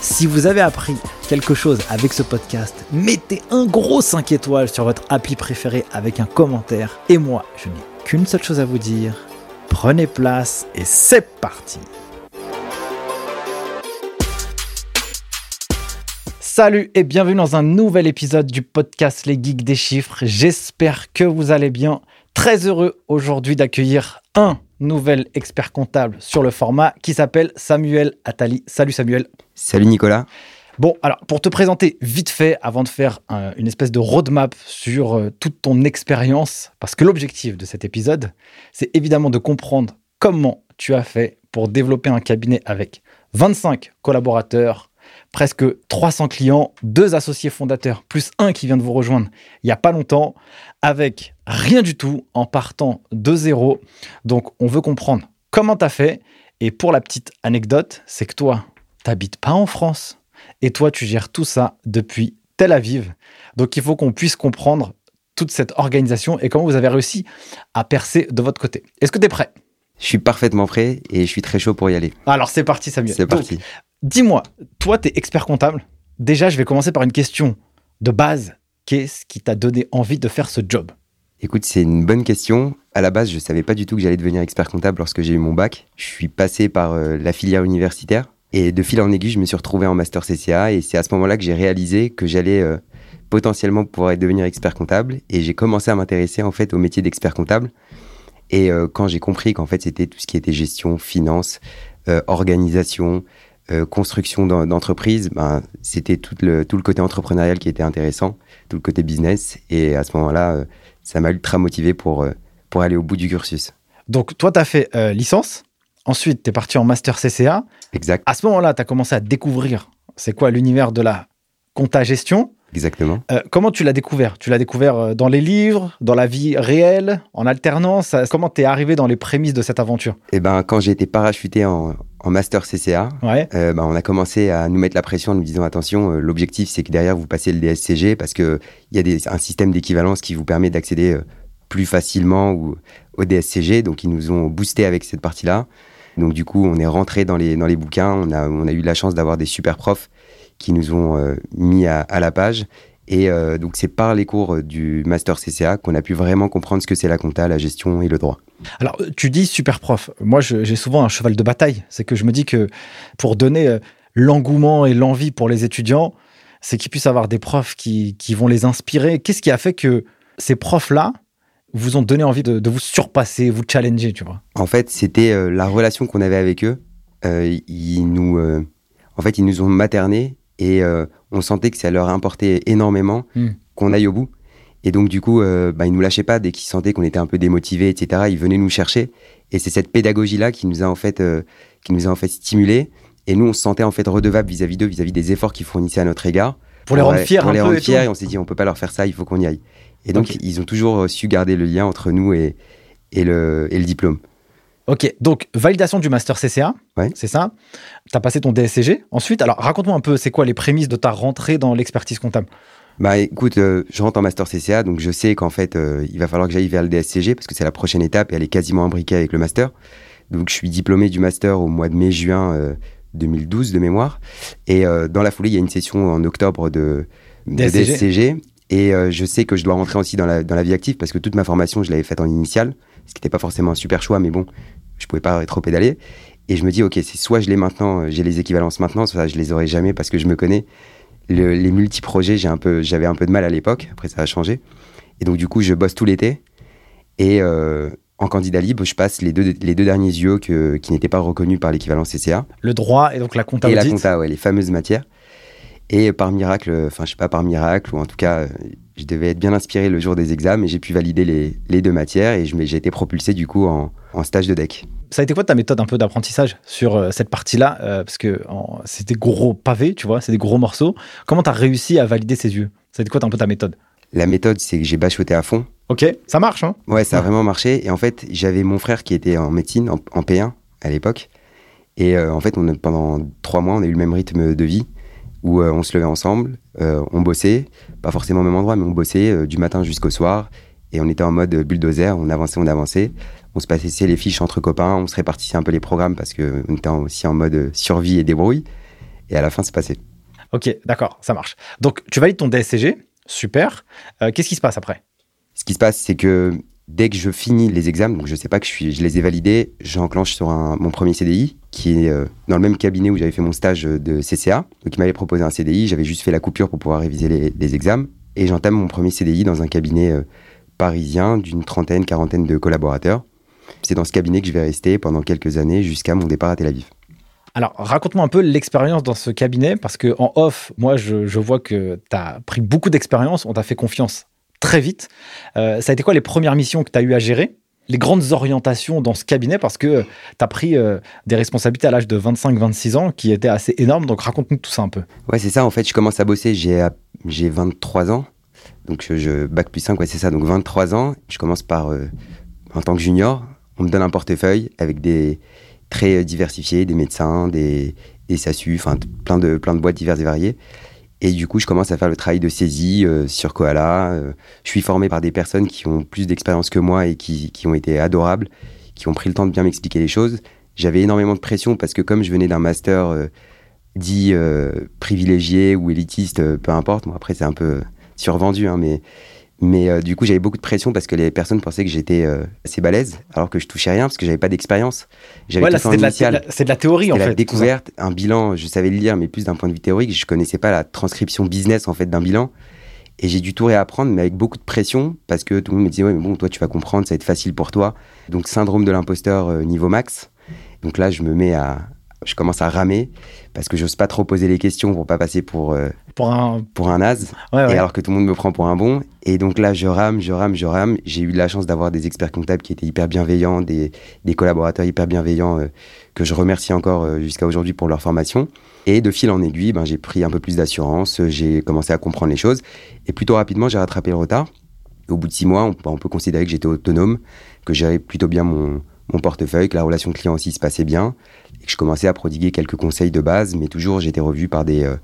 Si vous avez appris quelque chose avec ce podcast, mettez un gros 5 étoiles sur votre appli préféré avec un commentaire. Et moi, je n'ai qu'une seule chose à vous dire. Prenez place et c'est parti Salut et bienvenue dans un nouvel épisode du podcast Les Geeks des Chiffres. J'espère que vous allez bien. Très heureux aujourd'hui d'accueillir un nouvel expert comptable sur le format qui s'appelle Samuel Attali. Salut Samuel. Salut Nicolas. Bon, alors pour te présenter vite fait, avant de faire une espèce de roadmap sur euh, toute ton expérience, parce que l'objectif de cet épisode, c'est évidemment de comprendre comment tu as fait pour développer un cabinet avec 25 collaborateurs, presque 300 clients, deux associés fondateurs, plus un qui vient de vous rejoindre il n'y a pas longtemps, avec rien du tout, en partant de zéro. Donc on veut comprendre comment tu as fait. Et pour la petite anecdote, c'est que toi, t'habites pas en France. Et toi, tu gères tout ça depuis Tel Aviv. Donc il faut qu'on puisse comprendre toute cette organisation et comment vous avez réussi à percer de votre côté. Est-ce que tu es prêt? Je suis parfaitement prêt et je suis très chaud pour y aller. Alors c'est parti Samuel. C'est parti. Dis-moi, toi tu es expert comptable. Déjà, je vais commencer par une question de base. Qu'est-ce qui t'a donné envie de faire ce job? Écoute, c'est une bonne question. À la base, je ne savais pas du tout que j'allais devenir expert comptable lorsque j'ai eu mon bac. Je suis passé par euh, la filière universitaire et de fil en aiguille, je me suis retrouvé en master CCA et c'est à ce moment-là que j'ai réalisé que j'allais euh, potentiellement pouvoir devenir expert comptable et j'ai commencé à m'intéresser en fait au métier d'expert comptable. Et euh, quand j'ai compris qu'en fait c'était tout ce qui était gestion, finance, euh, construction d'entreprise, ben, c'était tout le, tout le côté entrepreneurial qui était intéressant, tout le côté business. Et à ce moment-là, ça m'a ultra motivé pour, pour aller au bout du cursus. Donc toi, tu as fait licence Ensuite, tu es parti en master CCA. Exact. À ce moment-là, tu as commencé à découvrir c'est quoi l'univers de la compta gestion. Exactement. Euh, comment tu l'as découvert? Tu l'as découvert euh, dans les livres, dans la vie réelle, en alternance? Comment tu es arrivé dans les prémices de cette aventure? Eh ben, quand j'ai été parachuté en, master CCA, euh, ben, on a commencé à nous mettre la pression en nous disant attention, l'objectif c'est que derrière vous passez le DSCG parce qu'il y a un système d'équivalence qui vous permet d'accéder plus facilement au DSCG. Donc ils nous ont boosté avec cette partie-là. Donc du coup, on est rentré dans les, dans les bouquins, on a, on a eu la chance d'avoir des super profs qui nous ont euh, mis à, la page. Et euh, donc c'est par les cours du master CCA qu'on a pu vraiment comprendre ce que c'est la compta, la gestion et le droit. Alors tu dis super prof. Moi j'ai souvent un cheval de bataille. C'est que je me dis que pour donner euh, l'engouement et l'envie pour les étudiants, c'est qu'ils puissent avoir des profs qui, qui vont les inspirer. Qu'est-ce qui a fait que ces profs-là, vous ont donné envie de, vous surpasser, vous challenger, tu vois? En fait, c'était euh, la relation qu'on avait avec eux. Euh, ils nous, euh, en fait, ils nous ont maternés et on sentait que ça leur importait énormément hmm. qu'on aille au bout. Et donc, du coup, bah, ils nous lâchaient pas dès qu'ils sentaient qu'on était un peu démotivés, etc. Ils venaient nous chercher. Et c'est cette pédagogie-là qui nous a en fait, qui nous a en fait stimulés. Et nous, on se sentait en fait redevable vis-à-vis d'eux, vis-à-vis des efforts qu'ils fournissaient à notre égard. Pour les rendre fiers, pour les rendre fiers. Et, on s'est dit, on peut pas leur faire ça, il faut qu'on y aille. Et donc, ils ont toujours euh, su garder le lien entre nous et, et, le, et le diplôme. Ok, donc validation du master CCA, c'est ça. Tu as passé ton DSCG. Ensuite, alors raconte-moi un peu, c'est quoi les prémices de ta rentrée dans l'expertise comptable? Bah écoute, euh, je rentre en master CCA, donc je sais qu'en fait, euh, il va falloir que j'aille vers le DSCG parce que c'est la prochaine étape et elle est quasiment imbriquée avec le master. Donc je suis diplômé du master au mois de mai-juin 2012 de mémoire. Et dans la foulée, il y a une session en octobre de, de DSCG et euh, je sais que je dois rentrer aussi dans la, dans la vie active parce que toute ma formation, je l'avais faite en initiale, ce qui n'était pas forcément un super choix, mais bon, je pouvais pas trop pédaler. Et je me dis, ok, c'est soit je l'ai maintenant, euh, j'ai les équivalences maintenant, soit je les aurai jamais parce que je me connais. les multi-projets, j'ai un peu, j'avais un peu de mal à l'époque. Après, ça a changé. Et donc, du coup, je bosse tout l'été. Et, euh, en candidat libre, je passe les deux, les deux derniers yeux qui n'étaient pas reconnus par l'équivalent CCA. Le droit et donc la compta Et la compta, ouais, les fameuses matières. Et par miracle, enfin je sais pas par miracle, ou en tout cas, je devais être bien inspiré le jour des examens et j'ai pu valider les, les, deux matières et j'ai été propulsé du coup en, en, stage de deck. Ça a été quoi ta méthode un peu d'apprentissage sur euh, cette partie-là euh, Parce que c'est des gros pavés, tu vois, c'est des gros morceaux. Comment tu as réussi à valider ces yeux? Ça a été quoi un peu ta méthode? La méthode, c'est que j'ai bachoté à fond. Ok, ça marche, hein? Ouais, ça a vraiment marché. Et en fait, j'avais mon frère qui était en médecine, en, P1 à l'époque. Et euh, en fait, on, pendant trois mois, on a eu le même rythme de vie où on se levait ensemble, on bossait, pas forcément au même endroit, mais on bossait du matin jusqu'au soir. Et on était en mode bulldozer, on avançait, on avançait. On se passait les fiches entre copains, on se répartissait un peu les programmes parce qu'on était aussi en mode survie et débrouille. Et à la fin, c'est passé. Ok, d'accord, ça marche. Donc, tu valides ton DSCG, super. Euh, qu'est-ce qui se passe après? Ce qui se passe, c'est que dès que je finis les examens, donc je sais pas que je, suis, je les ai validés, j'enclenche sur mon premier CDI, qui est euh, dans le même cabinet où j'avais fait mon stage de CCA. Donc, il m'avait proposé un CDI, j'avais juste fait la coupure pour pouvoir réviser les, examens. Et j'entame mon premier CDI dans un cabinet euh, parisien d'une trentaine, quarantaine de collaborateurs. C'est dans ce cabinet que je vais rester pendant quelques années jusqu'à mon départ à Tel Aviv. Alors, raconte-moi un peu l'expérience dans ce cabinet, parce que en off, moi, je, vois que tu as pris beaucoup d'expérience, on t'a fait confiance très vite. Euh, ça a été quoi les premières missions que tu as eu à gérer? Les grandes orientations dans ce cabinet parce que tu as pris euh, des responsabilités à l'âge de 25-26 ans qui étaient assez énormes. Donc raconte-nous tout ça un peu. Ouais, c'est ça. En fait, je commence à bosser, j'ai 23 ans. Donc, je, bac plus 5, ouais, c'est ça. Donc, 23 ans. Je commence par, euh, en tant que junior, on me donne un portefeuille avec des très diversifiés, des médecins, des, des SASU, enfin, plein de, plein de boîtes diverses et variées. Et du coup, je commence à faire le travail de saisie euh, sur Koala. Euh, je suis formé par des personnes qui ont plus d'expérience que moi et qui, qui, ont été adorables, qui ont pris le temps de bien m'expliquer les choses. J'avais énormément de pression parce que comme je venais d'un master dit privilégié ou élitiste, peu importe, moi après c'est un peu survendu, hein, mais, mais euh, du coup, j'avais beaucoup de pression parce que les personnes pensaient que j'étais euh, assez balèze, alors que je touchais rien parce que j'avais pas d'expérience. J'avais c'est de, la théorie en fait. la découverte, un bilan, je savais le lire, mais plus d'un point de vue théorique. Je connaissais pas la transcription business en fait d'un bilan. Et j'ai dû tout réapprendre, mais avec beaucoup de pression, parce que tout le monde me disait, ouais, mais bon, toi, tu vas comprendre, ça va être facile pour toi. Donc, syndrome de l'imposteur euh, niveau max. Donc là, je me mets à, je commence à ramer parce que j'ose pas trop poser les questions pour pas passer pour pour un pour un naze. Et alors que tout le monde me prend pour un bon. Et donc là je rame je rame je rame. J'ai eu la chance d'avoir des experts comptables qui étaient hyper bienveillants des, des collaborateurs hyper bienveillants euh, que je remercie encore euh, jusqu'à aujourd'hui pour leur formation. Et de fil en aiguille ben j'ai pris un peu plus d'assurance j'ai commencé à comprendre les choses. Et plutôt rapidement j'ai rattrapé le retard. Au bout de six mois on, on peut considérer que j'étais autonome que j'avais plutôt bien mon mon portefeuille, que la relation client aussi se passait bien, et que je commençais à prodiguer quelques conseils de base, mais toujours j'étais revu par des, euh,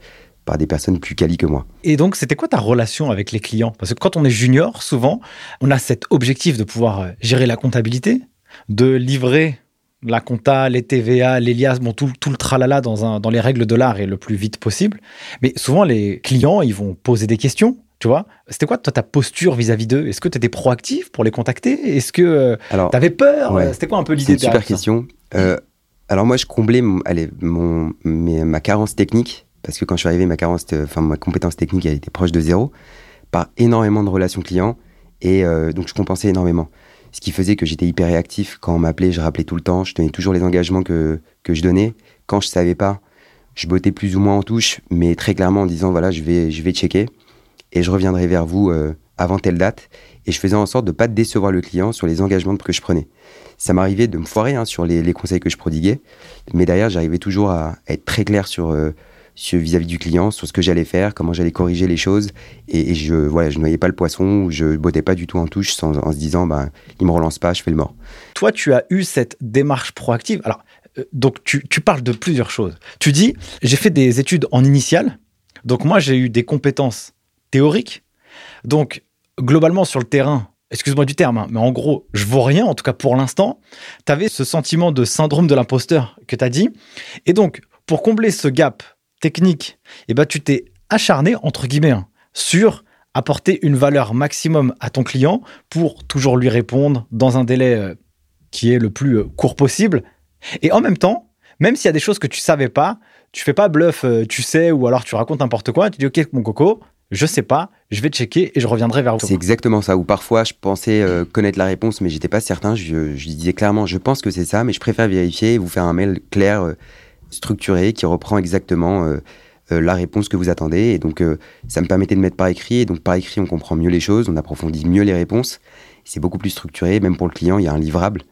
par des personnes plus qualies que moi. Et donc, c'était quoi ta relation avec les clients? Parce que quand on est junior, souvent, on a cet objectif de pouvoir euh, gérer la comptabilité, de livrer la compta, les TVA, l'Elias, bon, tout, tout, le tralala dans, un, dans les règles de l'art et le plus vite possible. Mais souvent, les clients, ils vont poser des questions. Tu vois C'était quoi toi, ta posture vis-à-vis d'eux? Est-ce que tu étais proactif pour les contacter? Est-ce que tu avais peur? C'était quoi un peu l'idée C'est une super question. Euh, alors moi, je comblais allez, mon, ma carence technique, parce que quand je suis arrivé, ma, carence, enfin, ma compétence technique elle était proche de zéro, par énormément de relations clients, et euh, donc je compensais énormément. Ce qui faisait que j'étais hyper réactif. Quand on m'appelait, je rappelais tout le temps, je tenais toujours les engagements que, que je donnais. Quand je savais pas, je bottais plus ou moins en touche, mais très clairement en disant, voilà, je vais, je vais checker et je reviendrai vers vous euh, avant telle date. Et je faisais en sorte de ne pas décevoir le client sur les engagements que je prenais. Ça m'arrivait de me foirer hein, sur les, conseils que je prodiguais, mais derrière, j'arrivais toujours à, être très clair sur euh, vis-à-vis du client, sur ce que j'allais faire, comment j'allais corriger les choses. Et, je voilà, je noyais pas le poisson, je bottais pas du tout en touche sans, en se disant, bah, il me relance pas, je fais le mort. Toi, tu as eu cette démarche proactive. Alors, euh, donc, tu, tu parles de plusieurs choses. Tu dis, j'ai fait des études en initiale, donc moi, j'ai eu des compétences théoriques. Donc, globalement, sur le terrain, excuse-moi du terme, hein, mais en gros, je vaux rien, en tout cas pour l'instant. Tu avais ce sentiment de syndrome de l'imposteur que tu as dit. Et donc, pour combler ce gap technique, eh ben, tu t'es acharné, entre guillemets, hein, sur apporter une valeur maximum à ton client pour toujours lui répondre dans un délai euh, qui est le plus euh, court possible. Et en même temps, même s'il y a des choses que tu savais pas, tu fais pas bluff, euh, tu sais, ou alors tu racontes n'importe quoi, tu dis ok mon coco, je sais pas, je vais checker et je reviendrai vers vous. C'est exactement ça. Ou parfois, je pensais connaître la réponse, mais j'étais pas certain. Je, disais clairement, je pense que c'est ça, mais je préfère vérifier et vous faire un mail clair, structuré, qui reprend exactement euh, la réponse que vous attendez. Et donc, ça me permettait de mettre par écrit. Et donc, par écrit, on comprend mieux les choses, on approfondit mieux les réponses. C'est beaucoup plus structuré. Même pour le client, il y a un livrable.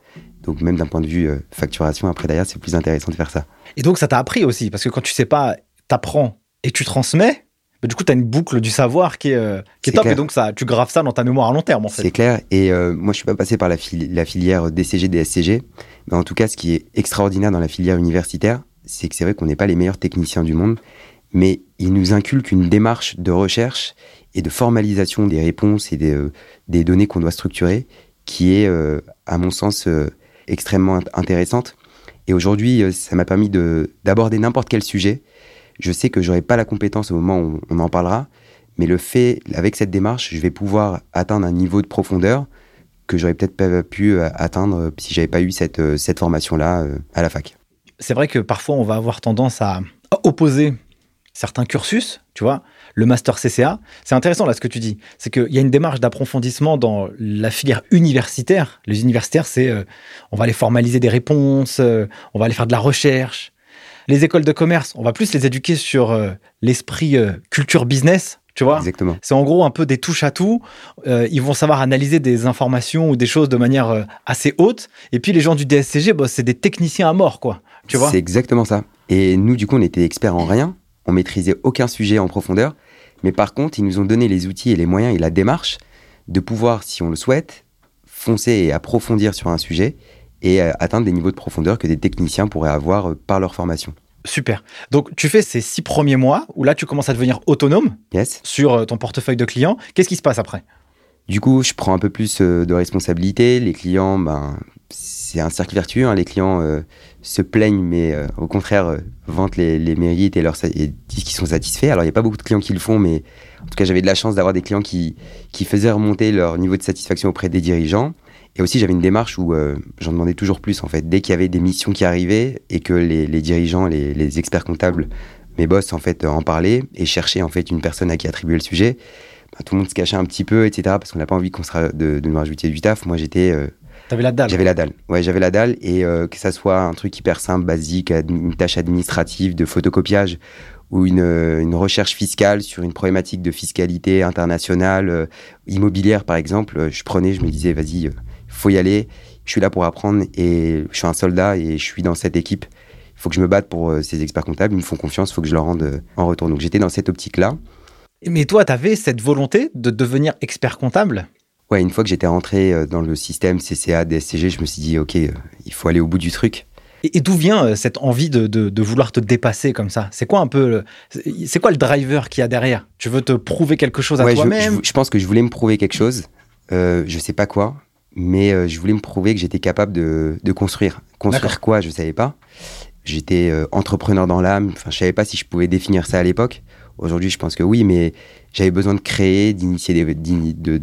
Donc, même d'un point de vue facturation, après derrière, c'est plus intéressant de faire ça. Et donc, ça t'a appris aussi, parce que quand tu sais pas, t'apprends et tu transmets du coup, tu as une boucle du savoir qui est, euh, qui est, top. Et donc, ça, tu graves ça dans ta mémoire à long terme, en fait. C'est clair. Et euh, moi, je suis pas passé par la, la, filière DCG, DSCG. Mais en tout cas, ce qui est extraordinaire dans la filière universitaire, c'est vrai qu'on n'est pas les meilleurs techniciens du monde, mais il nous inculque une démarche de recherche et de formalisation des réponses et des, euh, données qu'on doit structurer qui est, à mon sens, extrêmement intéressante. Et aujourd'hui, ça m'a permis d'aborder n'importe quel sujet je sais que j'aurai pas la compétence au moment où on en parlera, mais le fait, avec cette démarche, je vais pouvoir atteindre un niveau de profondeur que j'aurais peut-être pas pu euh, atteindre si j'avais pas eu cette, euh, formation-là euh, à la fac. C'est vrai que parfois on va avoir tendance à opposer certains cursus, tu vois, le master CCA. C'est intéressant là ce que tu dis, c'est qu'il y a une démarche d'approfondissement dans la filière universitaire. Les universitaires, c'est on va aller formaliser des réponses, on va aller faire de la recherche, les écoles de commerce, on va plus les éduquer sur euh, l'esprit euh, culture business, tu vois Exactement. C'est en gros un peu des touches à tout. Euh, ils vont savoir analyser des informations ou des choses de manière assez haute. Et puis les gens du DSCG, bah, c'est des techniciens à mort, quoi. Tu vois C'est exactement ça. Et nous, du coup, on était experts en rien. On maîtrisait aucun sujet en profondeur. Mais par contre, ils nous ont donné les outils et les moyens et la démarche de pouvoir, si on le souhaite, foncer et approfondir sur un sujet et euh, atteindre des niveaux de profondeur que des techniciens pourraient avoir euh, par leur formation. Super. Donc, tu fais ces six premiers mois où là, tu commences à devenir autonome yes. sur euh, ton portefeuille de clients. Qu'est-ce qui se passe après? Du coup, je prends un peu plus de responsabilité. Les clients, ben, c'est un cercle vertueux. Hein. Les clients se plaignent, mais au contraire, vantent les, mérites et, leur, disent qu'ils sont satisfaits. Alors, il n'y a pas beaucoup de clients qui le font, mais en tout cas, j'avais de la chance d'avoir des clients qui, qui faisaient remonter leur niveau de satisfaction auprès des dirigeants. Et aussi, j'avais une démarche où euh, j'en demandais toujours plus, en fait. Dès qu'il y avait des missions qui arrivaient et que les, dirigeants, les, experts comptables, mes boss, en fait, en parlaient et cherchaient, en fait, une personne à qui attribuer le sujet, bah, tout le monde se cachait un petit peu, etc. Parce qu'on n'a pas envie qu'on de, de nous rajouter du taf. Moi, j'étais. Euh, T'avais la dalle J'avais la dalle. Ouais, j'avais la dalle. Et euh, que ça soit un truc hyper simple, basique, une tâche administrative de photocopiage ou une, une, recherche fiscale sur une problématique de fiscalité internationale, immobilière par exemple, je prenais, je me disais, vas-y, faut y aller. Je suis là pour apprendre et je suis un soldat et je suis dans cette équipe. Il faut que je me batte pour euh, ces experts comptables. Ils me font confiance, il faut que je leur rende euh, en retour. Donc j'étais dans cette optique-là. Mais toi, tu avais cette volonté de devenir expert comptable? Ouais, une fois que j'étais rentré euh, dans le système CCA, DSCG, je me suis dit, OK, il faut aller au bout du truc. Et, d'où vient cette envie de, de, vouloir te dépasser comme ça? C'est quoi un peu, c'est quoi le driver qu'il y a derrière? Tu veux te prouver quelque chose à toi-même? je, je, pense que je voulais me prouver quelque chose. Euh, je sais pas quoi mais euh, je voulais me prouver que j'étais capable de, de construire. Construire quoi, je ne savais pas. J'étais euh, entrepreneur dans l'âme, enfin, je savais pas si je pouvais définir ça à l'époque. Aujourd'hui, je pense que oui, mais j'avais besoin de créer, d'initier des, de,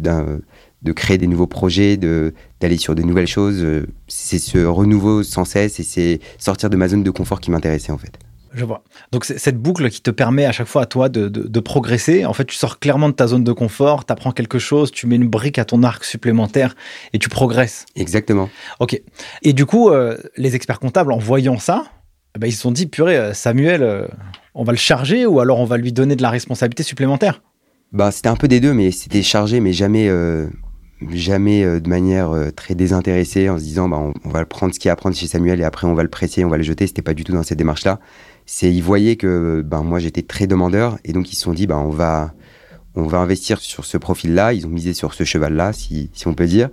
de, créer des nouveaux projets, d'aller sur de nouvelles choses. C'est ce renouveau sans cesse et c'est sortir de ma zone de confort qui m'intéressait en fait. Je vois. Donc cette boucle qui te permet à chaque fois à toi de, progresser. En fait, tu sors clairement de ta zone de confort, tu apprends quelque chose, tu mets une brique à ton arc supplémentaire et tu progresses. Exactement. Ok. Et du coup, euh, les experts comptables, en voyant ça, eh ben, ils se sont dit, purée, euh, Samuel, euh, on va le charger ou alors on va lui donner de la responsabilité supplémentaire? Bah, C'était un peu des deux, mais c'était chargé, mais jamais jamais de manière très désintéressée en se disant bah, on, va prendre ce qu'il y a à prendre chez Samuel et après on va le presser, on va le jeter. C'était pas du tout dans cette démarche-là c'est ils voyaient que ben moi j'étais très demandeur et donc ils se sont dit ben on va on va investir sur ce profil-là. Ils ont misé sur ce cheval-là, si, si on peut dire.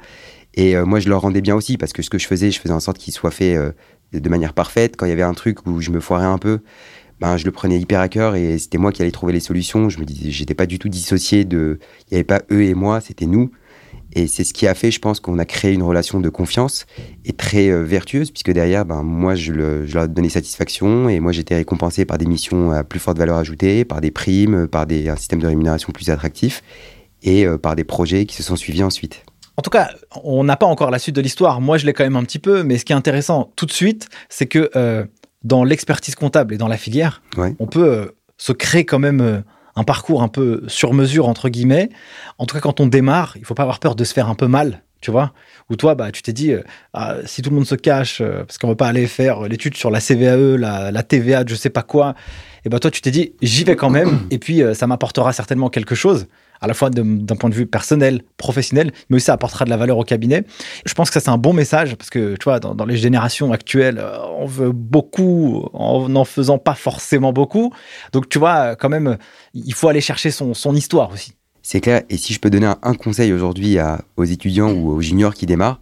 Et euh, moi je leur rendais bien aussi parce que ce que je faisais, je faisais en sorte qu'il soit fait euh, de manière parfaite. Quand il y avait un truc où je me foirais un peu, ben je le prenais hyper à cœur et c'était moi qui allais trouver les solutions. Je me disais, j'étais pas du tout dissocié de, il y avait pas eux et moi, c'était nous. Et c'est ce qui a fait, je pense, qu'on a créé une relation de confiance et très euh, vertueuse, puisque derrière, ben, moi, je, leur ai donné satisfaction et moi, j'étais récompensé par des missions à plus forte valeur ajoutée, par des primes, par des, un système de rémunération plus attractif et euh, par des projets qui se sont suivis ensuite. En tout cas, on n'a pas encore la suite de l'histoire. Moi, je l'ai quand même un petit peu, mais ce qui est intéressant tout de suite, c'est que euh, dans l'expertise comptable et dans la filière, on peut se créer quand même un parcours un peu sur mesure, entre guillemets. En tout cas, quand on démarre, il faut pas avoir peur de se faire un peu mal, tu vois. Ou toi, bah, tu t'es dit, euh, ah, si tout le monde se cache, euh, parce qu'on veut pas aller faire l'étude sur la CVAE, la, la TVA, je sais pas quoi, et bah toi, tu t'es dit, j'y vais quand même, et puis euh, ça m'apportera certainement quelque chose à la fois d'un point de vue personnel, professionnel, mais aussi ça apportera de la valeur au cabinet. Je pense que ça, c'est un bon message parce que, tu vois, dans, les générations actuelles, euh, on veut beaucoup en n'en faisant pas forcément beaucoup. Donc, tu vois, quand même, il faut aller chercher son, histoire aussi. C'est clair. Et si je peux donner un, conseil aujourd'hui aux étudiants ou aux juniors qui démarrent,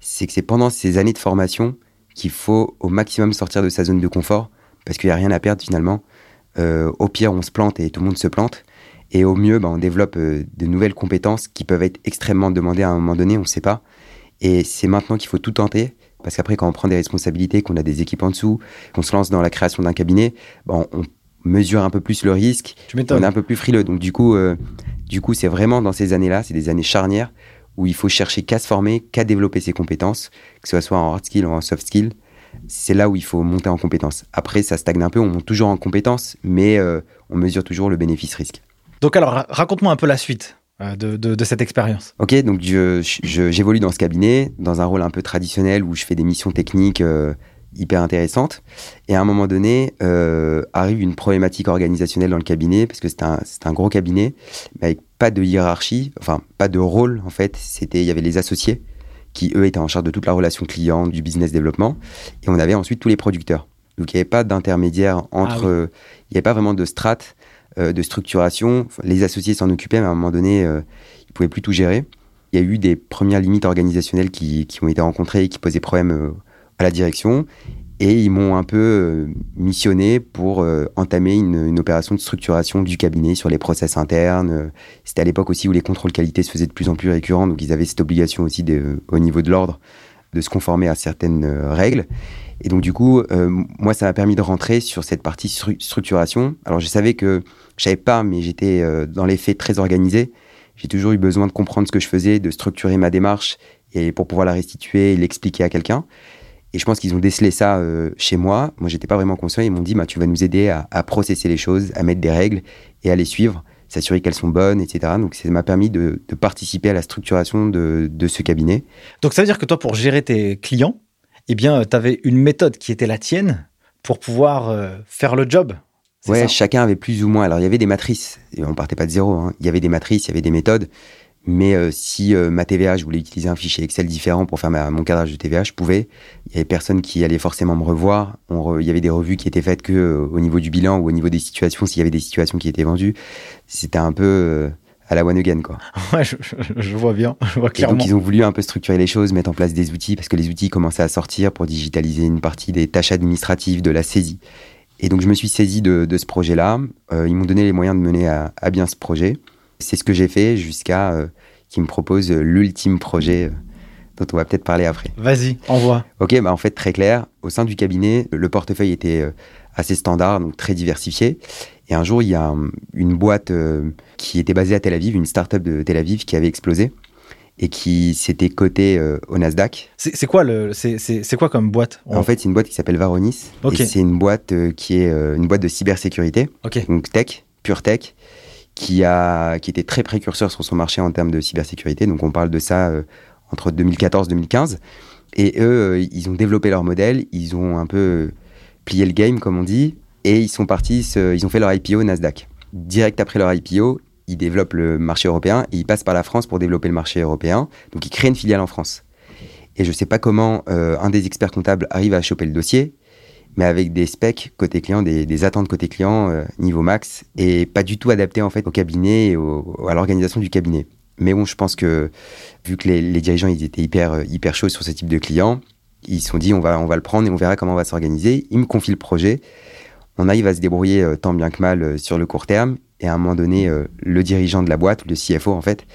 c'est que c'est pendant ces années de formation qu'il faut au maximum sortir de sa zone de confort parce qu'il n'y a rien à perdre finalement. Euh, au pire, on se plante et tout le monde se plante. Et au mieux, bah, on développe euh, de nouvelles compétences qui peuvent être extrêmement demandées à un moment donné, on ne sait pas. Et c'est maintenant qu'il faut tout tenter, parce qu'après, quand on prend des responsabilités, qu'on a des équipes en dessous, qu'on se lance dans la création d'un cabinet, bah, on, mesure un peu plus le risque, on est un peu plus frileux. Donc du coup, euh, du coup, c'est vraiment dans ces années-là, c'est des années charnières où il faut chercher qu'à se former, qu'à développer ses compétences, que ce soit en hard skill ou en soft skill. C'est là où il faut monter en compétences. Après, ça stagne un peu, on monte toujours en compétences, mais euh, on mesure toujours le bénéfice-risque. Donc alors, raconte-moi un peu la suite. Euh, de, cette expérience Ok, donc j'évolue dans ce cabinet, dans un rôle un peu traditionnel où je fais des missions techniques euh, hyper intéressantes. Et à un moment donné, euh, arrive une problématique organisationnelle dans le cabinet, parce que c'est un, un, gros cabinet, mais avec pas de hiérarchie, enfin pas de rôle en fait. C'était, il y avait les associés qui eux étaient en charge de toute la relation client, du business développement, et on avait ensuite tous les producteurs. Donc il n'y avait pas d'intermédiaire entre, ah il n'y avait pas vraiment de strate de structuration. Les associés s'en occupaient, mais à un moment donné, euh, ils pouvaient plus tout gérer. Il y a eu des premières limites organisationnelles qui, ont été rencontrées et qui posaient problème euh, à la direction. Et ils m'ont un peu missionné pour entamer une, opération de structuration du cabinet sur les process internes. C'était à l'époque aussi où les contrôles qualité se faisaient de plus en plus récurrents, donc ils avaient cette obligation aussi au niveau de l'ordre de se conformer à certaines règles. Et donc, du coup, euh, moi, ça m'a permis de rentrer sur cette partie structuration. Alors, je savais que je savais pas, mais j'étais euh, dans les faits très organisé. J'ai toujours eu besoin de comprendre ce que je faisais, de structurer ma démarche et pour pouvoir la restituer et l'expliquer à quelqu'un. Et je pense qu'ils ont décelé ça euh, chez moi. Moi, j'étais pas vraiment conscient. Ils m'ont dit, bah, tu vas nous aider à, à, processer les choses, à mettre des règles et à les suivre, s'assurer qu'elles sont bonnes, etc. Donc, ça m'a permis de, de, participer à la structuration de, de ce cabinet. Donc, ça veut dire que toi, pour gérer tes clients, eh bien, tu avais une méthode qui était la tienne pour pouvoir euh, faire le job. Ouais, chacun avait plus ou moins. Alors, il y avait des matrices. Et on partait pas de zéro. Hein. Il y avait des matrices, il y avait des méthodes. Mais euh, si euh, ma TVA, je voulais utiliser un fichier Excel différent pour faire mon cadrage de TVA, je pouvais. Il y avait personne qui allait forcément me revoir. il y avait des revues qui étaient faites que au niveau du bilan ou au niveau des situations, s'il y avait des situations qui étaient vendues. C'était un peu à la one again, quoi. Ouais, je, vois bien, je vois clairement. Et donc, ils ont voulu un peu structurer les choses, mettre en place des outils, parce que les outils commençaient à sortir pour digitaliser une partie des tâches administratives, de la saisie. Et donc, je me suis saisi de, ce projet-là. Euh, ils m'ont donné les moyens de mener à, bien ce projet. C'est ce que j'ai fait jusqu'à euh, qu'ils me proposent l'ultime projet euh, dont on va peut-être parler après. Vas-y, envoie. Ok, bah en fait, très clair. Au sein du cabinet, le portefeuille était assez standard, donc très diversifié. Et un jour, il y a une boîte euh, qui était basée à Tel Aviv, une start-up de Tel Aviv qui avait explosé et qui s'était cotée euh, au Nasdaq. C'est quoi, le, quoi comme boîte? En fait, c'est une boîte qui s'appelle Varonis. Et c'est une boîte euh, qui est une boîte de cybersécurité, donc tech, pure tech, qui, a, qui était très précurseur sur son marché en termes de cybersécurité. Donc on parle de ça entre 2014-2015. Et eux, ils ont développé leur modèle, ils ont un peu plié le game, comme on dit, et ils sont partis, ils ont fait leur IPO Nasdaq. Direct après leur IPO, ils développent le marché européen et ils passent par la France pour développer le marché européen. Donc ils créent une filiale en France. Et je ne sais pas comment euh, un des experts comptables arrive à choper le dossier, mais avec des specs côté client, des, attentes côté client euh, niveau max, et pas du tout adapté en fait au cabinet et à l'organisation du cabinet. Mais bon, je pense que vu que les, dirigeants étaient hyper euh, hyper chauds sur ce type de clients, ils se sont dit on va on va le prendre et on verra comment on va s'organiser. Ils me confient le projet on arrive à se débrouiller euh, tant bien que mal sur le court terme. Et à un moment donné, le dirigeant de la boîte, le CFO en fait,